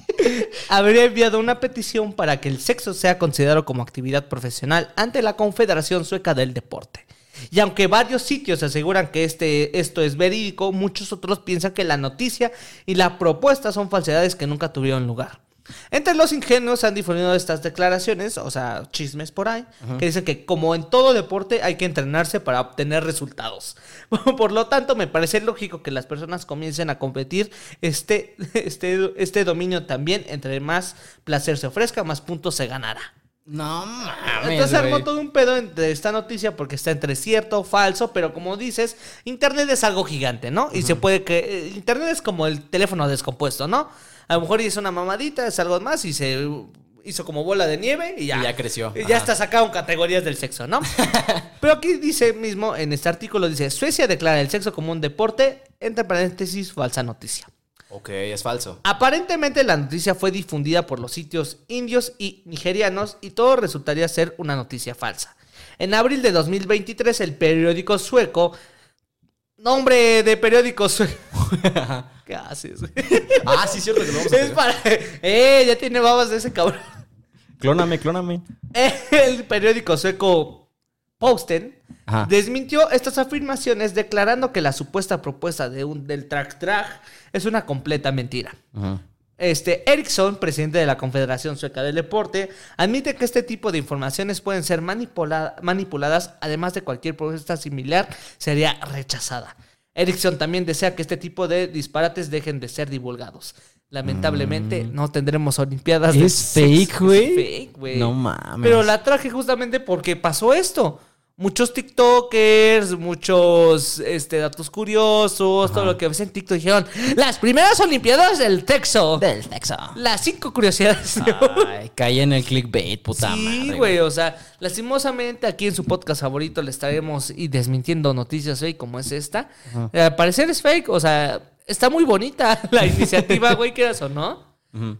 habría enviado una petición para que el sexo sea considerado como actividad profesional ante la Confederación Sueca del Deporte. Y aunque varios sitios aseguran que este, esto es verídico, muchos otros piensan que la noticia y la propuesta son falsedades que nunca tuvieron lugar. Entre los ingenuos han difundido estas declaraciones, o sea, chismes por ahí, que dicen que como en todo deporte hay que entrenarse para obtener resultados. Por lo tanto, me parece lógico que las personas comiencen a competir este, este, este dominio también. Entre más placer se ofrezca, más puntos se ganará. No mames. Entonces armó todo un pedo entre esta noticia porque está entre cierto, falso, pero como dices, Internet es algo gigante, ¿no? Y se puede que... eh, Internet es como el teléfono descompuesto, ¿no? A lo mejor hizo una mamadita, es algo más y se hizo como bola de nieve y ya. Y ya creció. Y ya sacado en categorías del sexo, ¿no? pero aquí dice mismo, en este artículo dice, Suecia declara el sexo como un deporte, entre paréntesis, falsa noticia. Ok, es falso. Aparentemente la noticia fue difundida por los sitios indios y nigerianos y todo resultaría ser una noticia falsa. En abril de 2023 el periódico sueco... Nombre de periódico sueco... ¿Qué haces? Ah, sí, cierto que lo vamos a es para... ¡Eh! Ya tiene babas de ese cabrón. Clóname, clóname. El periódico sueco Posten Ajá. desmintió estas afirmaciones declarando que la supuesta propuesta de un, del track drag es una completa mentira. Ajá. Este Ericsson, presidente de la Confederación Sueca del Deporte, admite que este tipo de informaciones pueden ser manipula- manipuladas, además de cualquier propuesta similar sería rechazada. Ericsson también desea que este tipo de disparates dejen de ser divulgados. Lamentablemente no tendremos Olimpiadas de Mm. ¿Es? Es fake, güey. No mames. Pero la traje justamente porque pasó esto. Muchos TikTokers, muchos este, datos curiosos, todo lo que ves en TikTok dijeron, las primeras Olimpiadas del sexo. Del sexo. Las cinco curiosidades. Ay, caí en el clickbait, puta sí, madre. güey, o sea, lastimosamente aquí en su podcast favorito le estaremos y desmintiendo noticias fake como es esta. Eh, Al parecer es fake, o sea, está muy bonita la iniciativa, güey, quieras o no.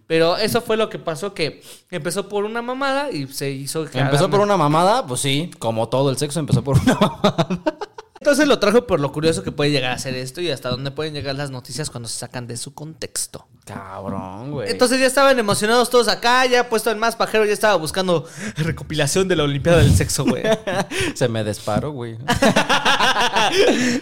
Pero eso fue lo que pasó, que empezó por una mamada y se hizo... Empezó por una mamada, pues sí, como todo el sexo empezó por una mamada. Entonces lo trajo por lo curioso que puede llegar a ser esto y hasta dónde pueden llegar las noticias cuando se sacan de su contexto. Cabrón, güey. Entonces ya estaban emocionados todos acá, ya puesto en más pajero, ya estaba buscando recopilación de la Olimpiada del Sexo, güey. Se me disparó, güey.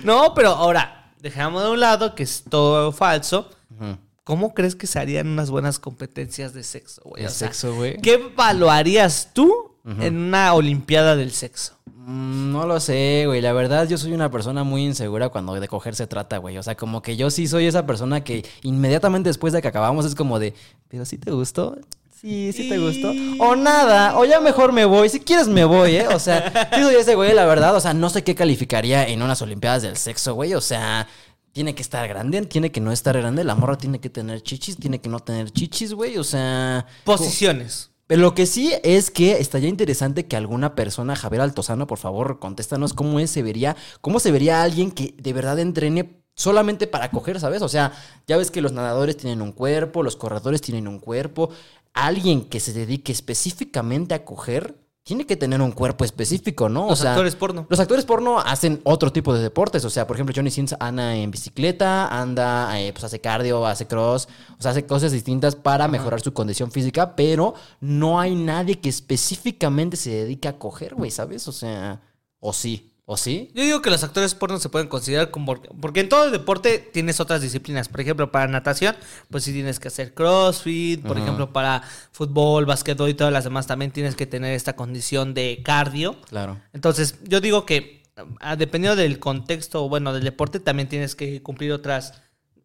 no, pero ahora, dejamos de un lado que es todo falso. Ujú. ¿Cómo crees que se harían unas buenas competencias de sexo, güey? De O sea, sexo, güey. ¿Qué evaluarías tú en una Olimpiada del Sexo? Mm, No lo sé, güey. La verdad, yo soy una persona muy insegura cuando de coger se trata, güey. O sea, como que yo sí soy esa persona que inmediatamente después de que acabamos es como de, ¿pero sí te gustó? Sí, sí te gustó. O nada, o ya mejor me voy. Si quieres me voy, ¿eh? O sea, sí soy ese güey, la verdad. O sea, no sé qué calificaría en unas Olimpiadas del sexo, güey. O sea, tiene que estar grande, tiene que no estar grande. La morra tiene que tener chichis, tiene que no tener chichis, güey. O sea... Posiciones. Pero lo que sí es que estaría interesante que alguna persona, Javier Altozano, por favor, contéstanos cómo es, se vería, cómo se vería alguien que de verdad entrene solamente para coger, ¿sabes? O sea, ya ves que los nadadores tienen un cuerpo, los corredores tienen un cuerpo. Alguien que se dedique específicamente a coger tiene que tener un cuerpo específico, ¿no? Los actores porno. Los actores porno hacen otro tipo de deportes. O sea, por ejemplo, Johnny Sins anda en bicicleta, anda, eh, pues hace cardio, hace cross, o sea, hace cosas distintas para mejorar su condición física, pero no hay nadie que específicamente se dedique a coger, güey, ¿sabes? O sea, o sí, o sí. Yo digo que los actores porno se pueden considerar como... Porque en todo deporte tienes otras disciplinas. Por ejemplo, para natación, pues sí tienes que hacer crossfit. Por ejemplo, para fútbol, básquetbol y todas las demás también tienes que tener esta condición de cardio. Claro. Entonces, yo digo que ah, dependiendo del contexto, bueno, del deporte, también tienes que cumplir otras,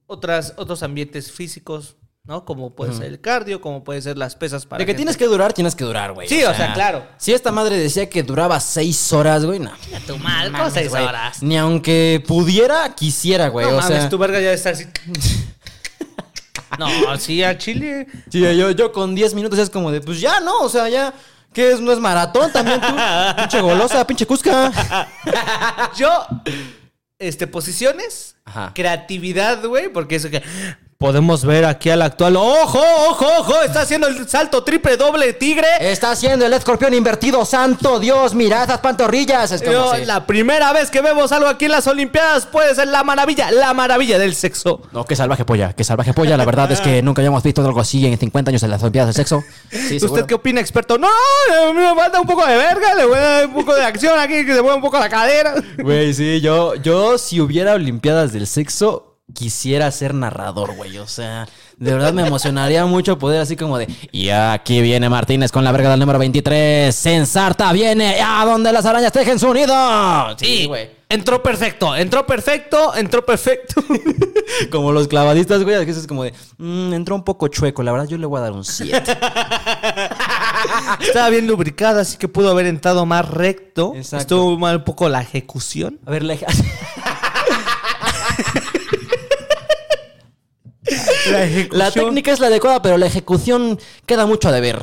otras, otros ambientes físicos, ¿no? Como puede ser el cardio, como puede ser las pesas para. De que gente- tienes que durar, tienes que durar, güey. Sí, o sea, claro. Si esta madre decía que duraba seis horas, güey, no. Tu mal, Mames, con seis güey. horas. Ni aunque pudiera, quisiera, güey. no o mames, sea, tu verga ya debe estar así. no, sí, a Chile. Sí, yo, yo con 10 minutos es como de, pues ya, ¿no? O sea, ya. ¿Qué es? ¿No es maratón también tú? pinche golosa, pinche cusca. Yo, este, posiciones, Ajá. creatividad, güey, porque eso que. Podemos ver aquí al actual. ¡Ojo, ojo, ojo! Está haciendo el salto triple doble tigre. Está haciendo el escorpión invertido, santo Dios, mira esas pantorrillas. Es Yo. La primera vez que vemos algo aquí en las Olimpiadas puede ser la maravilla, la maravilla del sexo. No, qué salvaje polla, qué salvaje polla. La verdad es que nunca habíamos visto algo así en 50 años en las Olimpiadas del Sexo. Sí, seguro. ¿Usted qué opina, experto? No, a mí me falta un poco de verga, le voy a dar un poco de acción aquí, que se mueva un poco la cadera. Güey, sí, yo, yo si hubiera Olimpiadas del Sexo, quisiera ser narrador, güey. O sea, de verdad me emocionaría mucho poder así como de... Y aquí viene Martínez con la verga del número 23. Sensarta viene a donde las arañas tejen su nido. Sí, güey. Entró perfecto, entró perfecto, entró perfecto. Como los clavadistas, güey. Que es como de... "Mm, entró un poco chueco, la verdad yo le voy a dar un 7. Estaba bien lubricada, así que pudo haber entrado más recto. Exacto. Estuvo mal un poco la ejecución. A ver, la... La ejecución. La técnica es la adecuada, pero la ejecución queda mucho a deber.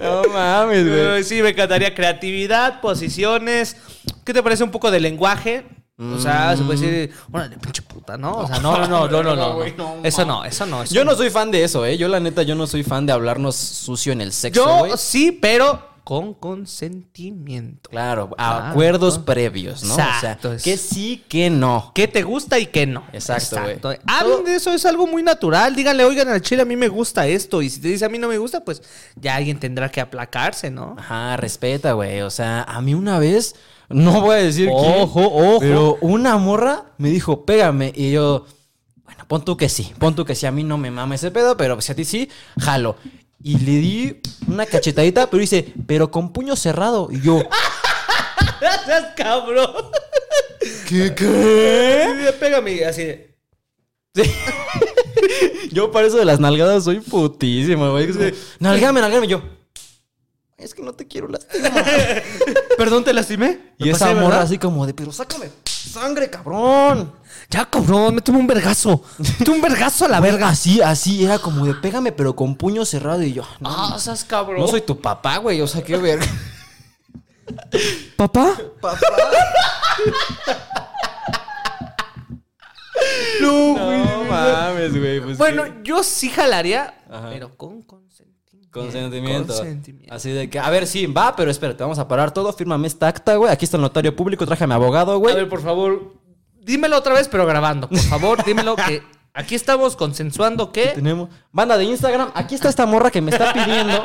no mames, Eh, sí, me encantaría creatividad, posiciones. ¿Qué te parece un poco de lenguaje? O sea, se puede decir, bueno, de pinche puta, ¿no? O sea, no, no, no, no, no, no. güey, no, Eso no, eso no. eso Yo no soy fan de eso, ¿eh? Yo la neta, yo no soy fan de hablarnos sucio en el sexo, Yo güey. sí, pero con consentimiento. Claro, acuerdos previos, ¿no? Exacto, o es- sea, que sí, que no. ¿Qué te gusta y qué no? Exacto, güey. Hablen de eso, es algo muy natural. Díganle, oigan, al chile a mí me gusta esto. Y si te dice a mí no me gusta, pues ya alguien tendrá que aplacarse, ¿no? Ajá, respeta, güey. O sea, a mí una vez, no voy a decir Ojo, quién, ojo. pero una morra me dijo, pégame. Y yo, bueno, pon tú que sí, pon tú que sí. A mí no me mama ese pedo, pero si a ti sí, jalo. Y le di una cachetadita, pero dice, pero con puño cerrado. Y yo, Gracias, cabrón. ¿qué, qué? Pégame así de. Yo para eso de las nalgadas soy putísimo, güey. Nalgame, nalgame. Y yo, es que no te quiero lastimar. Perdón, te lastimé. Y ¿Me esa morra así como de, pero sácame sangre, cabrón. Ya, cabrón, méteme un vergazo. Méteme un vergazo a la verga. Así, así, era como de pégame, pero con puño cerrado. Y yo, no, Ah, seas cabrón. no soy tu papá, güey. O sea, qué verga. papá. papá. no, mames, güey. pues Bueno, yo sí jalaría, Ajá. pero con consentimiento. Consentimiento. Consentimiento. Así de que, a ver, sí, va, pero espérate, vamos a parar todo. Fírmame esta acta, güey. Aquí está el notario público, traje a mi abogado, A güey. ver, por favor, dímelo otra vez, pero grabando. Por favor, dímelo que aquí estamos consensuando que. Tenemos banda de Instagram. Aquí está esta morra que me está pidiendo.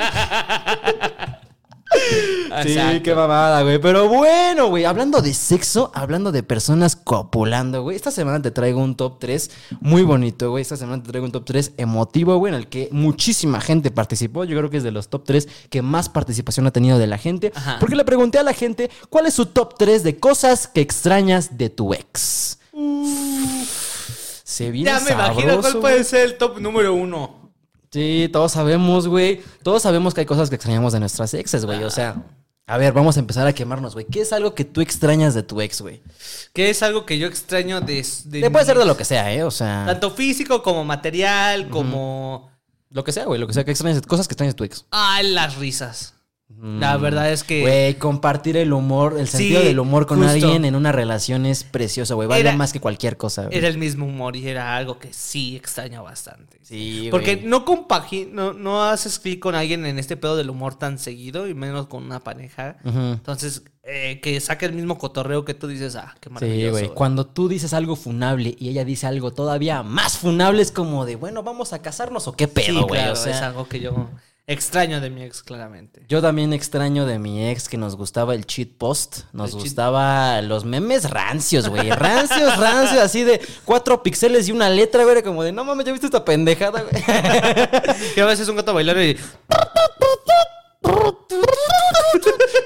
Sí, Exacto. qué mamada, güey. Pero bueno, güey, hablando de sexo, hablando de personas copulando, güey. Esta semana te traigo un top 3 muy bonito, güey. Esta semana te traigo un top 3 emotivo, güey, en el que muchísima gente participó. Yo creo que es de los top 3 que más participación ha tenido de la gente. Ajá. Porque le pregunté a la gente cuál es su top 3 de cosas que extrañas de tu ex. Se viene Ya me imagino cuál puede ser el top número uno. Sí, todos sabemos, güey. Todos sabemos que hay cosas que extrañamos de nuestras exes, güey. O sea, a ver, vamos a empezar a quemarnos, güey. ¿Qué es algo que tú extrañas de tu ex, güey? Que es algo que yo extraño de. de Te puede ser de lo que sea, ¿eh? O sea, Tanto físico como material, como. lo que sea, güey. Lo que sea que extrañas, cosas que extrañas de tu ex. Ay, las risas. La verdad es que. Güey, compartir el humor, el Sí, sentido del humor con justo. alguien en una relación es precioso, güey. Vale Era- más que cualquier cosa, güey. Era el mismo humor y era algo que sí extraño bastante. Sí, Porque no compagi no, no haces clic con alguien en este pedo del humor tan seguido y menos con una pareja. Entonces, eh, que saque el mismo cotorreo que tú dices, ah, qué Sí, maravilloso. güey. Cuando tú dices algo funable y ella dice algo todavía más funable, es como de, bueno, ¿vamos a casarnos o qué Sí, pedo, güey? claro, o sea, es algo que yo extraño de mi ex, claramente. Yo también extraño de mi ex que nos gustaba el cheat post. Nos El cheat- gustaba los memes rancios, güey. Rancios, rancios, así de cuatro píxeles y una letra, güey. Como de, no mames, ¿ya viste esta pendejada, güey? Que a veces un gato bailar y...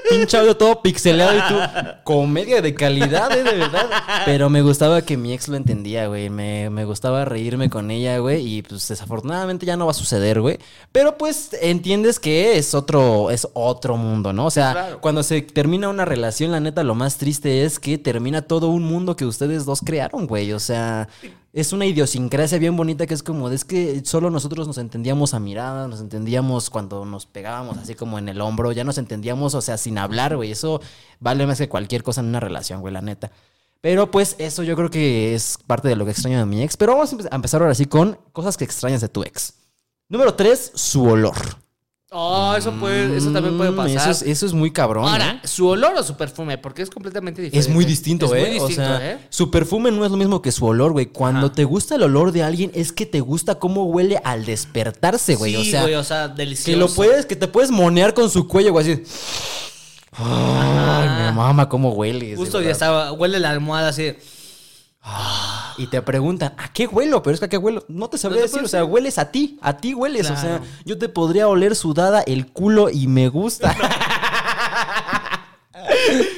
Pinche audio todo pixelado y tú, comedia de calidad, eh, de verdad. Pero me gustaba que mi ex lo entendía, güey. Me, me gustaba reírme con ella, güey. Y pues desafortunadamente ya no va a suceder, güey. Pero pues entiendes que es otro, es otro mundo, ¿no? O sea, Claro. cuando se termina una relación, la neta, lo más triste es que termina todo un mundo que ustedes dos crearon, güey. O sea, es una idiosincrasia bien bonita que es como, es que solo nosotros nos entendíamos a miradas, nos entendíamos cuando nos pegábamos así como en el hombro, ya nos entendíamos, o sea, sin hablar, güey. Eso vale más que cualquier cosa en una relación, güey, la neta. Pero pues eso yo creo que es parte de lo que extraño de mi ex. Pero vamos a empezar ahora sí con cosas que extrañas de tu ex. Número tres, su olor. Oh, eso, puede, eso también puede Mm, pasar. Eso es, eso es muy cabrón. Ahora, ¿eh? su olor o su perfume, porque es completamente diferente. Es muy distinto, Es ¿eh? muy distinto, o sea, ¿eh? su perfume no es lo mismo que su olor, güey. Cuando Ajá. te gusta el olor de alguien, es que te gusta cómo huele al despertarse, güey. Sí, o sea, güey, o sea, delicioso. que lo puedes, que te puedes monear con su cuello, güey, así. Ay, me mama cómo hueles. de Justo ya estaba, huele la almohada así. Y te preguntan, ¿a qué huelo? Pero es que ¿a qué huelo? No te sabría No te decir, o sea, hueles a ti, a ti hueles. O sea, yo te podría oler sudada el culo y me gusta.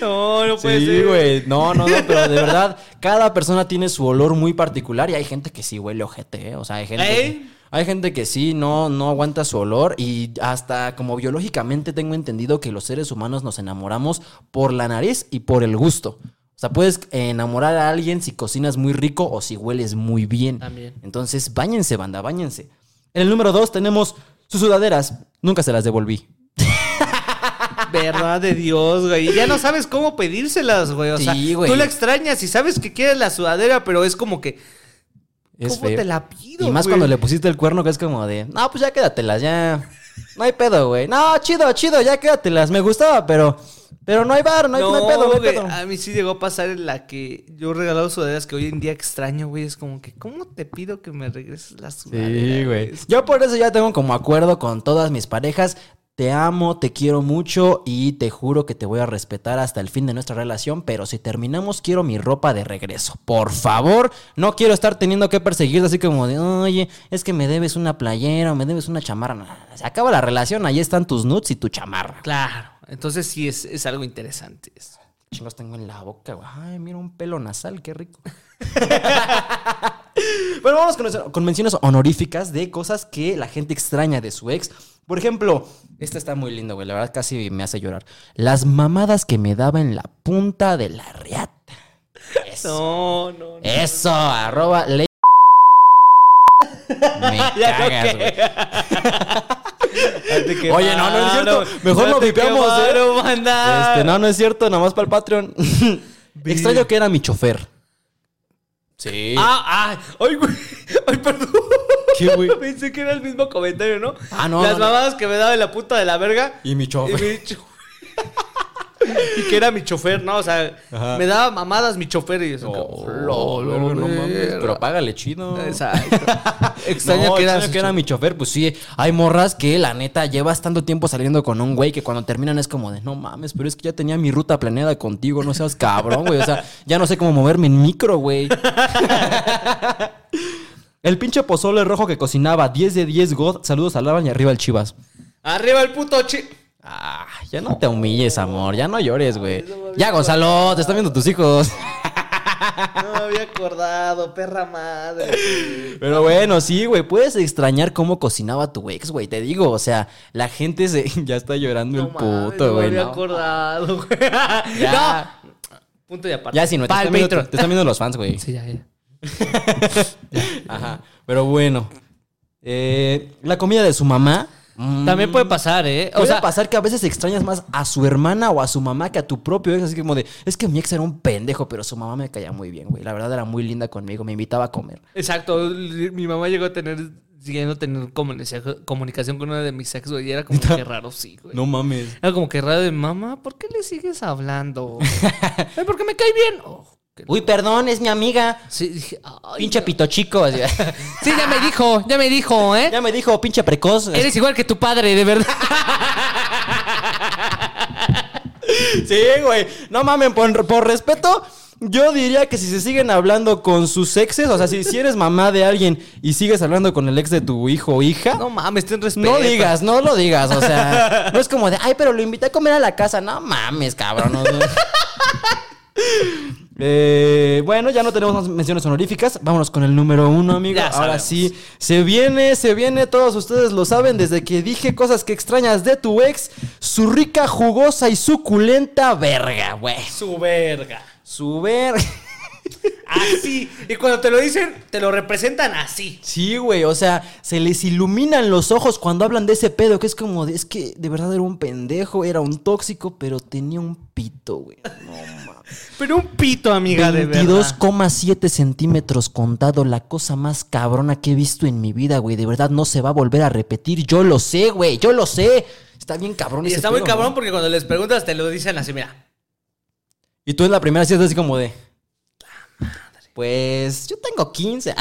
No, no Sí, güey. No, no, no, pero de verdad, cada persona tiene su olor muy particular y hay gente que sí huele ojete, ¿eh? O sea, hay gente. ¿Eh? que- hay gente que sí no, no aguanta su olor y hasta como biológicamente tengo entendido que los seres humanos nos enamoramos por la nariz y por el gusto. O sea, puedes enamorar a alguien si cocinas muy rico o si hueles muy bien. También. Entonces, báñense, banda, báñense. En el número dos tenemos sus sudaderas. Nunca se las devolví. Verdad de Dios, güey. Y Ya no sabes cómo pedírselas, güey. O sea, Sí, güey. tú la extrañas y sabes que quieres la sudadera, pero es como que. Es ¿Cómo feo. te la pido? Y más güey? cuando le pusiste el cuerno, que es como de, no, pues ya quédatelas, ya. No hay pedo, güey. No, chido, chido, ya quédatelas. Me gustaba, pero, pero no hay bar, no hay, no hay pedo, no hay güey, pedo. A mí sí llegó a pasar en la que yo he regalado sudaderas que hoy en día extraño, güey. Es como que, ¿cómo te pido que me regreses la sudadera? Sí, güey. Yo por eso ya tengo como acuerdo con todas mis parejas. Te amo, te quiero mucho y te juro que te voy a respetar hasta el fin de nuestra relación, pero si terminamos quiero mi ropa de regreso. Por favor, no quiero estar teniendo que perseguirte así como de, oye, es que me debes una playera o me debes una chamarra. Se acaba la relación, ahí están tus nuts y tu chamarra. Claro. Entonces sí es, es algo interesante. eso. Chingos tengo en la boca, güey. Ay, mira un pelo nasal, qué rico. Bueno, vamos con, con menciones honoríficas de cosas que la gente extraña de su ex. Por ejemplo, esta está muy linda, güey. La verdad casi me hace llorar. Las mamadas que me daba en la punta de la riata. Eso. No, no, no. Eso, arroba ley. Me cagas, güey. Oye, no, no es cierto. Mejor lo te vipeamos, ¿eh? Este, no, no es cierto, nada más para el Patreon. Extraño que era mi chofer. Sí. Ah, ah, ay, güey. Ay, perdón. ¿Qué, güey? Pensé que era el mismo comentario, ¿no? Ah, no, Las no, no. mamadas que me daba en la puta de la verga. Y mi chofer. Y, mi cho- y que era mi chofer, ¿no? O sea, Ajá. me daba mamadas mi chofer y eso. Oh, que, "Lo, lo, no mames, verga". pero págale chido. Exacto. Extraña No, que era, extraño que era mi chofer. Pues sí, hay morras que la neta llevas tanto tiempo saliendo con un güey que cuando terminan es como de no mames, pero es que ya tenía mi ruta planeada contigo, no seas cabrón, güey. O sea, ya no sé cómo moverme en micro, güey. El pinche pozole rojo que cocinaba, 10 de 10 God. Saludos a Laban y arriba el Chivas. Arriba el puto chi. Ah, ya no te humilles, amor. Ya no llores, güey. Ya, Gonzalo, te están viendo tus hijos. No me había acordado, perra madre. Pero bueno, sí, güey, puedes extrañar cómo cocinaba tu ex, güey. Te digo, o sea, la gente se... ya está llorando el mames, puto, no me güey. había no. acordado, güey. Ya. No. Punto y aparte. Ya, sí, no, te están, viendo, te están viendo los fans, güey. Sí, ya, ya. Ajá. Pero bueno. Eh, la comida de su mamá. Mm, También puede pasar, ¿eh? O Puede sea, pasar que a veces extrañas más a su hermana o a su mamá que a tu propio ex. Así como de, es que mi ex era un pendejo, pero su mamá me caía muy bien, güey. La verdad era muy linda conmigo, me invitaba a comer. exacto. Mi mamá llegó a tener, siguiendo tener comunicación, con una de mis ex, güey. Y era como que raro, sí, güey. mames. Era como que raro de mamá, ¿por qué le sigues hablando? Porque me cae bien. Oh, Uy, perdón, es mi amiga. Sí, dije, ay, Pinche pito chico. así. Sí, ya me dijo, ya me dijo, ¿eh? ya me dijo, pinche precoz. Eres igual que tu padre, de verdad. Sí, güey. No mamen, por, por respeto, yo diría que si se siguen hablando con sus exes, o sea, si, si eres mamá de alguien y sigues hablando con el ex de tu hijo o hija, No no, mames, ten respeto. digas, no lo digas. O sea, no es como de, ay, pero lo invité a comer a la casa. No mames, cabrón. o sea. Eh, bueno, ya no tenemos más menciones honoríficas. Vámonos con el número uno, amigo. Ahora sí, se viene, se viene. Todos ustedes lo saben desde que dije cosas que extrañas de tu ex. Su rica, jugosa y suculenta verga, güey. Su verga. Su verga. Así. Y cuando te lo dicen, te lo representan así. Sí, güey, o sea, se les iluminan los ojos cuando hablan de ese pedo, que es como de, es que de verdad era un pendejo, era un tóxico, pero tenía un pito, güey. No mames. Pero un pito, amiga, de verdad. 22,7 centímetros contado, la cosa más cabrona que he visto en mi vida, güey. De verdad no se va a volver a repetir. Yo lo sé, güey, yo lo sé. Está bien cabrón Y ese está muy cabrón porque cuando les preguntas te lo dicen así, mira. Y tú en la primera estás así como de. Pues yo tengo 15.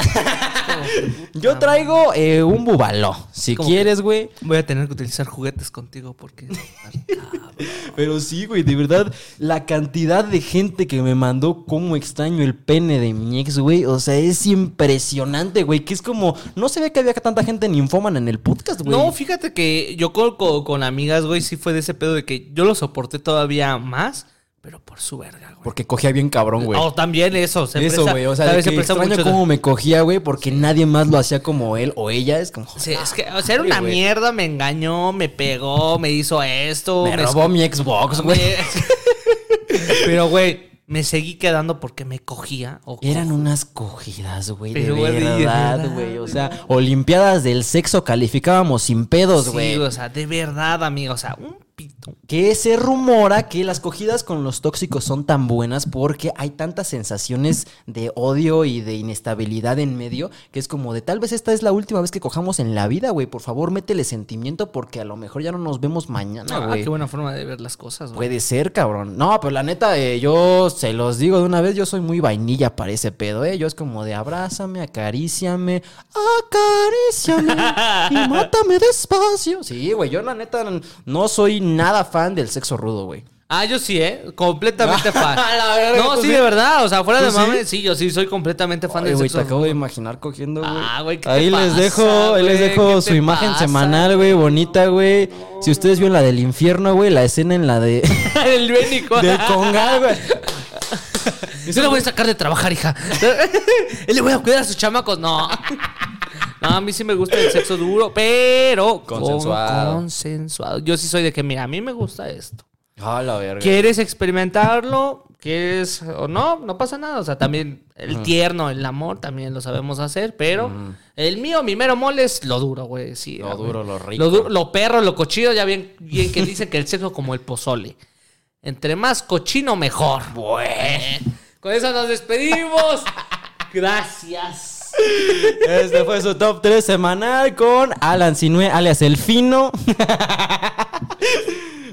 yo traigo eh, un bubaló. Si ¿Cómo quieres, güey. Voy a tener que utilizar juguetes contigo porque... Pero sí, güey, de verdad, la cantidad de gente que me mandó cómo extraño el pene de mi ex, güey. O sea, es impresionante, güey. Que es como. No se ve que había tanta gente ninfómana en el podcast, güey. No, fíjate que yo con, con- con amigas, güey, sí fue de ese pedo de que yo lo soporté todavía más, pero por su verga, güey. Porque cogía bien cabrón, güey. Oh, también eso. Se Eso, güey. O sea, de Se que extraño mucho- cómo me cogía, güey, porque nadie más lo hacía como él o ella. Es como. Sí, es que, o sea, era una güey. mierda, me engañó, me pegó, me hizo esto. Me robó mi Xbox, güey. Pero, güey, me seguí quedando porque me cogía. o Eran unas cogidas, güey, de Pero, güey, de verdad, verdad, güey. O sea, Olimpiadas del sexo calificábamos sin pedos, Sí, güey. o sea, de verdad, amigo. O sea, un pito. Que se rumora que las cogidas con los tóxicos son tan buenas porque hay tantas sensaciones de odio y de inestabilidad en medio que es como de tal vez esta es la última vez que cojamos en la vida, güey. Por favor, métele sentimiento porque a lo mejor ya no nos vemos mañana, Ah, güey. qué buena forma de ver las cosas, güey. Puede ser, cabrón. No, pero la neta, eh, yo se los digo de una vez, yo soy muy vainilla para ese pedo, ¿eh? Yo es como de abrázame, acaríciame, acaríciame y mátame despacio. Sí, güey, yo la neta no soy nada fan del sexo rudo, güey. Ah, yo sí, ¿eh? Completamente fan. La no, ¿tú sí, sí? de verdad. O sea, fuera ¿Tú de mame, sí, yo sí soy completamente fan Ay, del güey, te sexo. acabo de imaginar cogiendo, güey. Ah, güey, ¿qué te Ahí les pasa, dejo, ahí les güey? dejo ¿Qué su te imagen pasa, semanal, güey, bonita, güey. Si ustedes vieron la del infierno, güey, la escena en la de... El Bénico. de Congal, güey. Yo le voy a sacar de trabajar, hija. Él le voy a cuidar a sus chamacos. No. No, a mí sí me gusta el sexo duro, pero con- Consensuado. consensuado. Yo sí soy de que, mira, a mí me gusta esto. Ah, la verga. ¿Quieres experimentarlo? ¿Quieres o no? No pasa nada. O sea, también el tierno, el amor, también lo sabemos hacer, pero el mío, mi mero mole es lo duro, güey. Sí, Lo güey. duro, lo rico. Lo, du- lo perro, lo cochino, ya bien, bien que dicen que el sexo como el pozole. Entre más cochino, mejor. Bueno. Con eso nos despedimos. Gracias. Este fue su top 3 semanal con Alan Sinue, alias El Fino.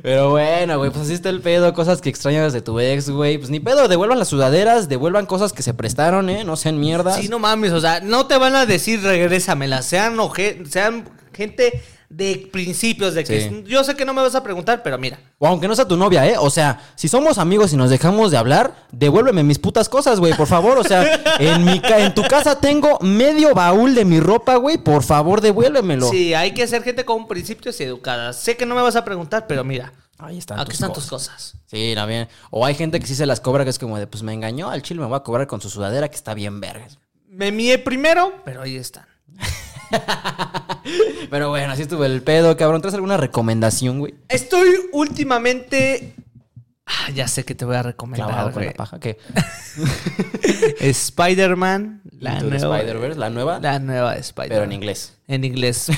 Pero bueno, güey, pues así está el pedo, cosas que extrañas de tu ex, güey. Pues ni pedo, devuelvan las sudaderas, devuelvan cosas que se prestaron, ¿eh? No sean mierdas. Sí, no mames, o sea, no te van a decir regrésamelas, sean, sean gente de principios, de que Sí. yo sé que no me vas a preguntar, pero mira. O aunque no sea tu novia, ¿eh? O sea, si somos amigos y nos dejamos de hablar, devuélveme mis putas cosas, güey, por favor. O sea, en, mi ca- en tu casa tengo medio baúl de mi ropa, güey. Por favor, devuélvemelo. Sí, hay que ser gente con principios y educadas. Sé que no me vas a preguntar, pero mira, Ahí están aquí tus están cosas. tus cosas. Sí, no bien. O hay gente que sí se las cobra, que es como de, pues me engañó, al chile me voy a cobrar con su sudadera que está bien vergas. Me mié primero, pero ahí están. Pero bueno, así estuvo el pedo, cabrón. ¿Traes alguna recomendación, güey? Estoy últimamente. Ah, ya sé que te voy a recomendar. Clavado con güey. la paja. ¿Qué? Spider-Man, la Into the nueva. Spider-Verse, la nueva, La nueva de Spider-Man. pero en inglés. En inglés.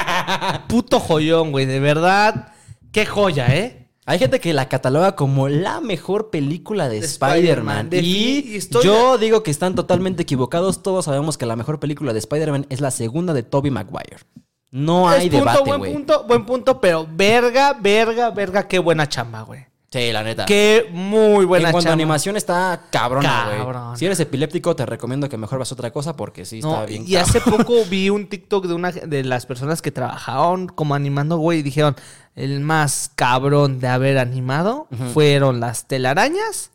Puto joyón, güey. De verdad. Qué joya, ¿eh? Hay gente que la cataloga como la mejor película de, De Spider-Man. Spider-Man. De- y yo digo que están totalmente equivocados. Todos sabemos que la mejor película de Spider-Man es la segunda de Tobey Maguire. No hay Es punto, debate, buen güey. punto, buen punto, pero verga, verga, verga, qué buena chamba, güey. Sí, la neta. Qué muy buena en cuanto a chamba. animación está cabrona, güey. Si eres epiléptico, te recomiendo que mejor vas a otra cosa porque sí No, está bien. y hace poco vi un TikTok de una de las personas que trabajaban como animando, güey, y dijeron, el más cabrón de haber animado fueron las telarañas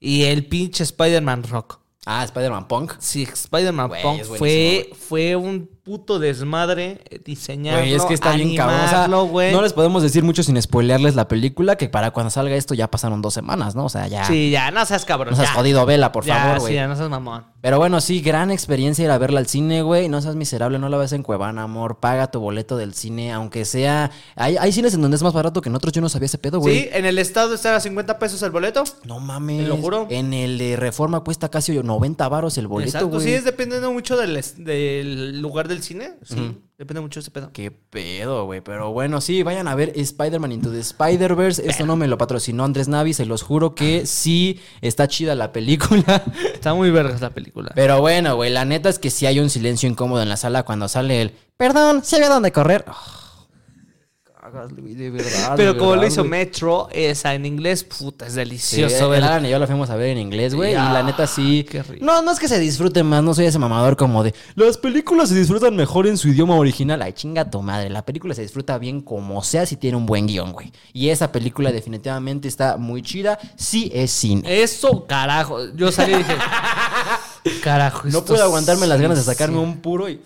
y el pinche Spider-Man Rock. Ah, Spider-Man Punk. Sí, Spider-Man Punk fue, fue un puto desmadre eh, diseñarlo, Güey, es que está bien cabrón. O sea, no les podemos decir mucho sin spoilearles la película, que para cuando salga esto ya pasaron dos semanas, ¿no? O sea, ya. Sí, ya, no seas cabrón. No seas ya. jodido, vela, por Ya, favor, sí, güey. ya, no seas mamón. Pero bueno, sí, gran experiencia ir a verla al cine, güey. No seas miserable, no la ves en Cuevana, amor. Paga tu boleto del cine, aunque sea. Hay, hay cines en donde es más barato que en otros. Yo no sabía ese pedo, güey. Sí, en el estado está a 50 pesos el boleto. No mames. Te lo juro. En el de Reforma cuesta casi 90 varos el boleto, Exacto, sí, es dependiendo mucho del, del lugar del cine. Sí, depende mucho de ese pedo. Qué pedo, güey. Pero bueno, sí, vayan a ver Spider-Man Into the Spider-Verse. Esto no me lo patrocinó Andrés Navi, se los juro que sí está chida la película. Está muy vergas la película. Pero bueno, güey, la neta es que sí hay un silencio incómodo en la sala cuando sale el. Perdón, ¿sí había dónde correr? Oh, cagas, güey, de verdad. Pero de como lo hizo güey. esa esa en inglés, puta, es delicioso. el verla. Alan y yo la fuimos a ver en inglés, güey. Y la neta sí. qué rico. No, no es que se disfrute más, no soy ese mamador como de. Las películas se disfrutan mejor en su idioma original. Ay, chinga tu madre. La película se disfruta bien como sea si tiene un buen guion, güey. Y esa película definitivamente está muy chida. Sí es cine. Eso, carajo. Yo salí y dije, carajo. No puedo aguantarme las ganas de sacarme un puro y.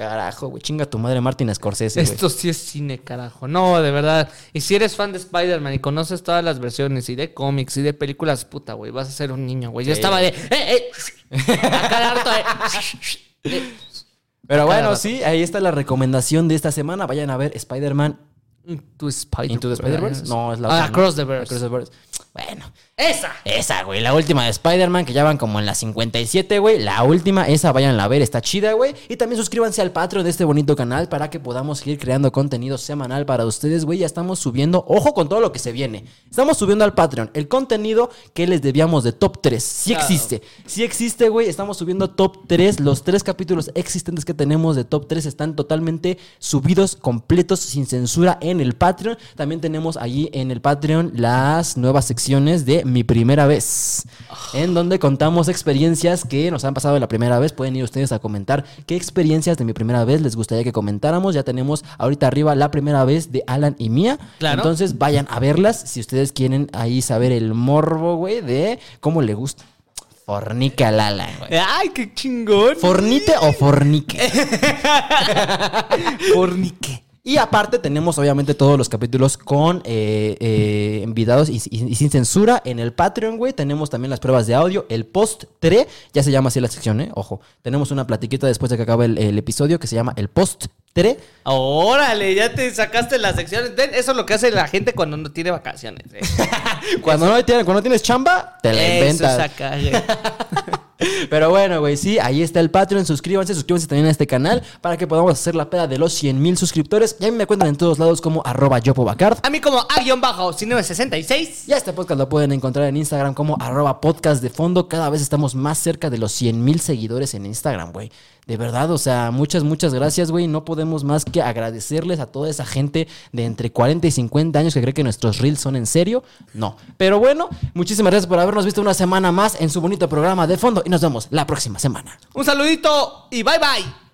Carajo, güey. Chinga tu madre, Martin Scorsese. Esto sí es cine, carajo. No, de verdad. Y si eres fan de Spider-Man y conoces todas las versiones y de cómics y de películas, puta, güey, vas a ser un niño, güey. Yo Sí. estaba de, ¡eh, eh! Eh. Pero bueno, sí, ahí está la recomendación de esta semana. Vayan a ver Spider-Man Into Spider- Into the Spider-Verse. No, es la Ah, otra. ¿no? Across the Verse. Across the Verse. Bueno, ¡Esa! esa, güey. La última de Spider-Man, que ya van como en la 57, güey. La última, esa vayan a ver, está chida, güey. Y también suscríbanse al Patreon de este bonito canal para que podamos seguir creando contenido semanal para ustedes, güey. Ya estamos subiendo, ojo con todo lo que se viene. Estamos subiendo al Patreon el contenido que les debíamos de top 3. Sí Claro. existe. Sí existe, güey. Estamos subiendo top 3. Los tres capítulos existentes que tenemos de top 3 están totalmente subidos, completos, sin censura en el Patreon. También tenemos allí en el Patreon las nuevas secciones de Mi Primera Vez, en donde contamos experiencias que nos han pasado la primera vez. Pueden ir ustedes a comentar qué experiencias de mi primera vez les gustaría que comentáramos. Ya tenemos ahorita arriba la primera vez de Alan y mía. Claro. Entonces vayan a verlas si ustedes quieren ahí saber el morbo, güey, de cómo le gusta. Fornique al Alan, güey. ¡Ay, qué chingón! ¿Fornite o fornique? Fornique. Y aparte tenemos obviamente todos los capítulos con eh, eh, invitados y, y- y sin censura en el Patreon, güey. Tenemos también las pruebas de audio, el post 3, ya se llama así la sección, ¿eh? Ojo, tenemos una platiquita después de que acabe el, el episodio que se llama el post 3. Órale, ya te sacaste las secciones. Ven, Eso es lo que hace la gente cuando no tiene vacaciones. eh. Cuando no, tienes, cuando no tienes chamba, te la Eso inventas. güey. Pero bueno, güey, sí, ahí está el Patreon. Suscríbanse, suscríbanse también a este canal para que podamos hacer la peda de los 100 mil suscriptores. Y a mí me cuentan en todos lados como arroba yopobacard. A mí como A-966. Y a este podcast lo pueden encontrar en Instagram como arroba podcast de fondo. Cada vez estamos más cerca de los 100 mil seguidores en Instagram, güey. De verdad, o sea, muchas, muchas gracias, güey. No podemos más que agradecerles a toda esa gente de entre 40 y 50 años que cree que nuestros reels son en serio. No. Pero bueno, muchísimas gracias por habernos visto una semana más en su bonito programa de fondo y nos vemos la próxima semana. Un saludito y bye bye.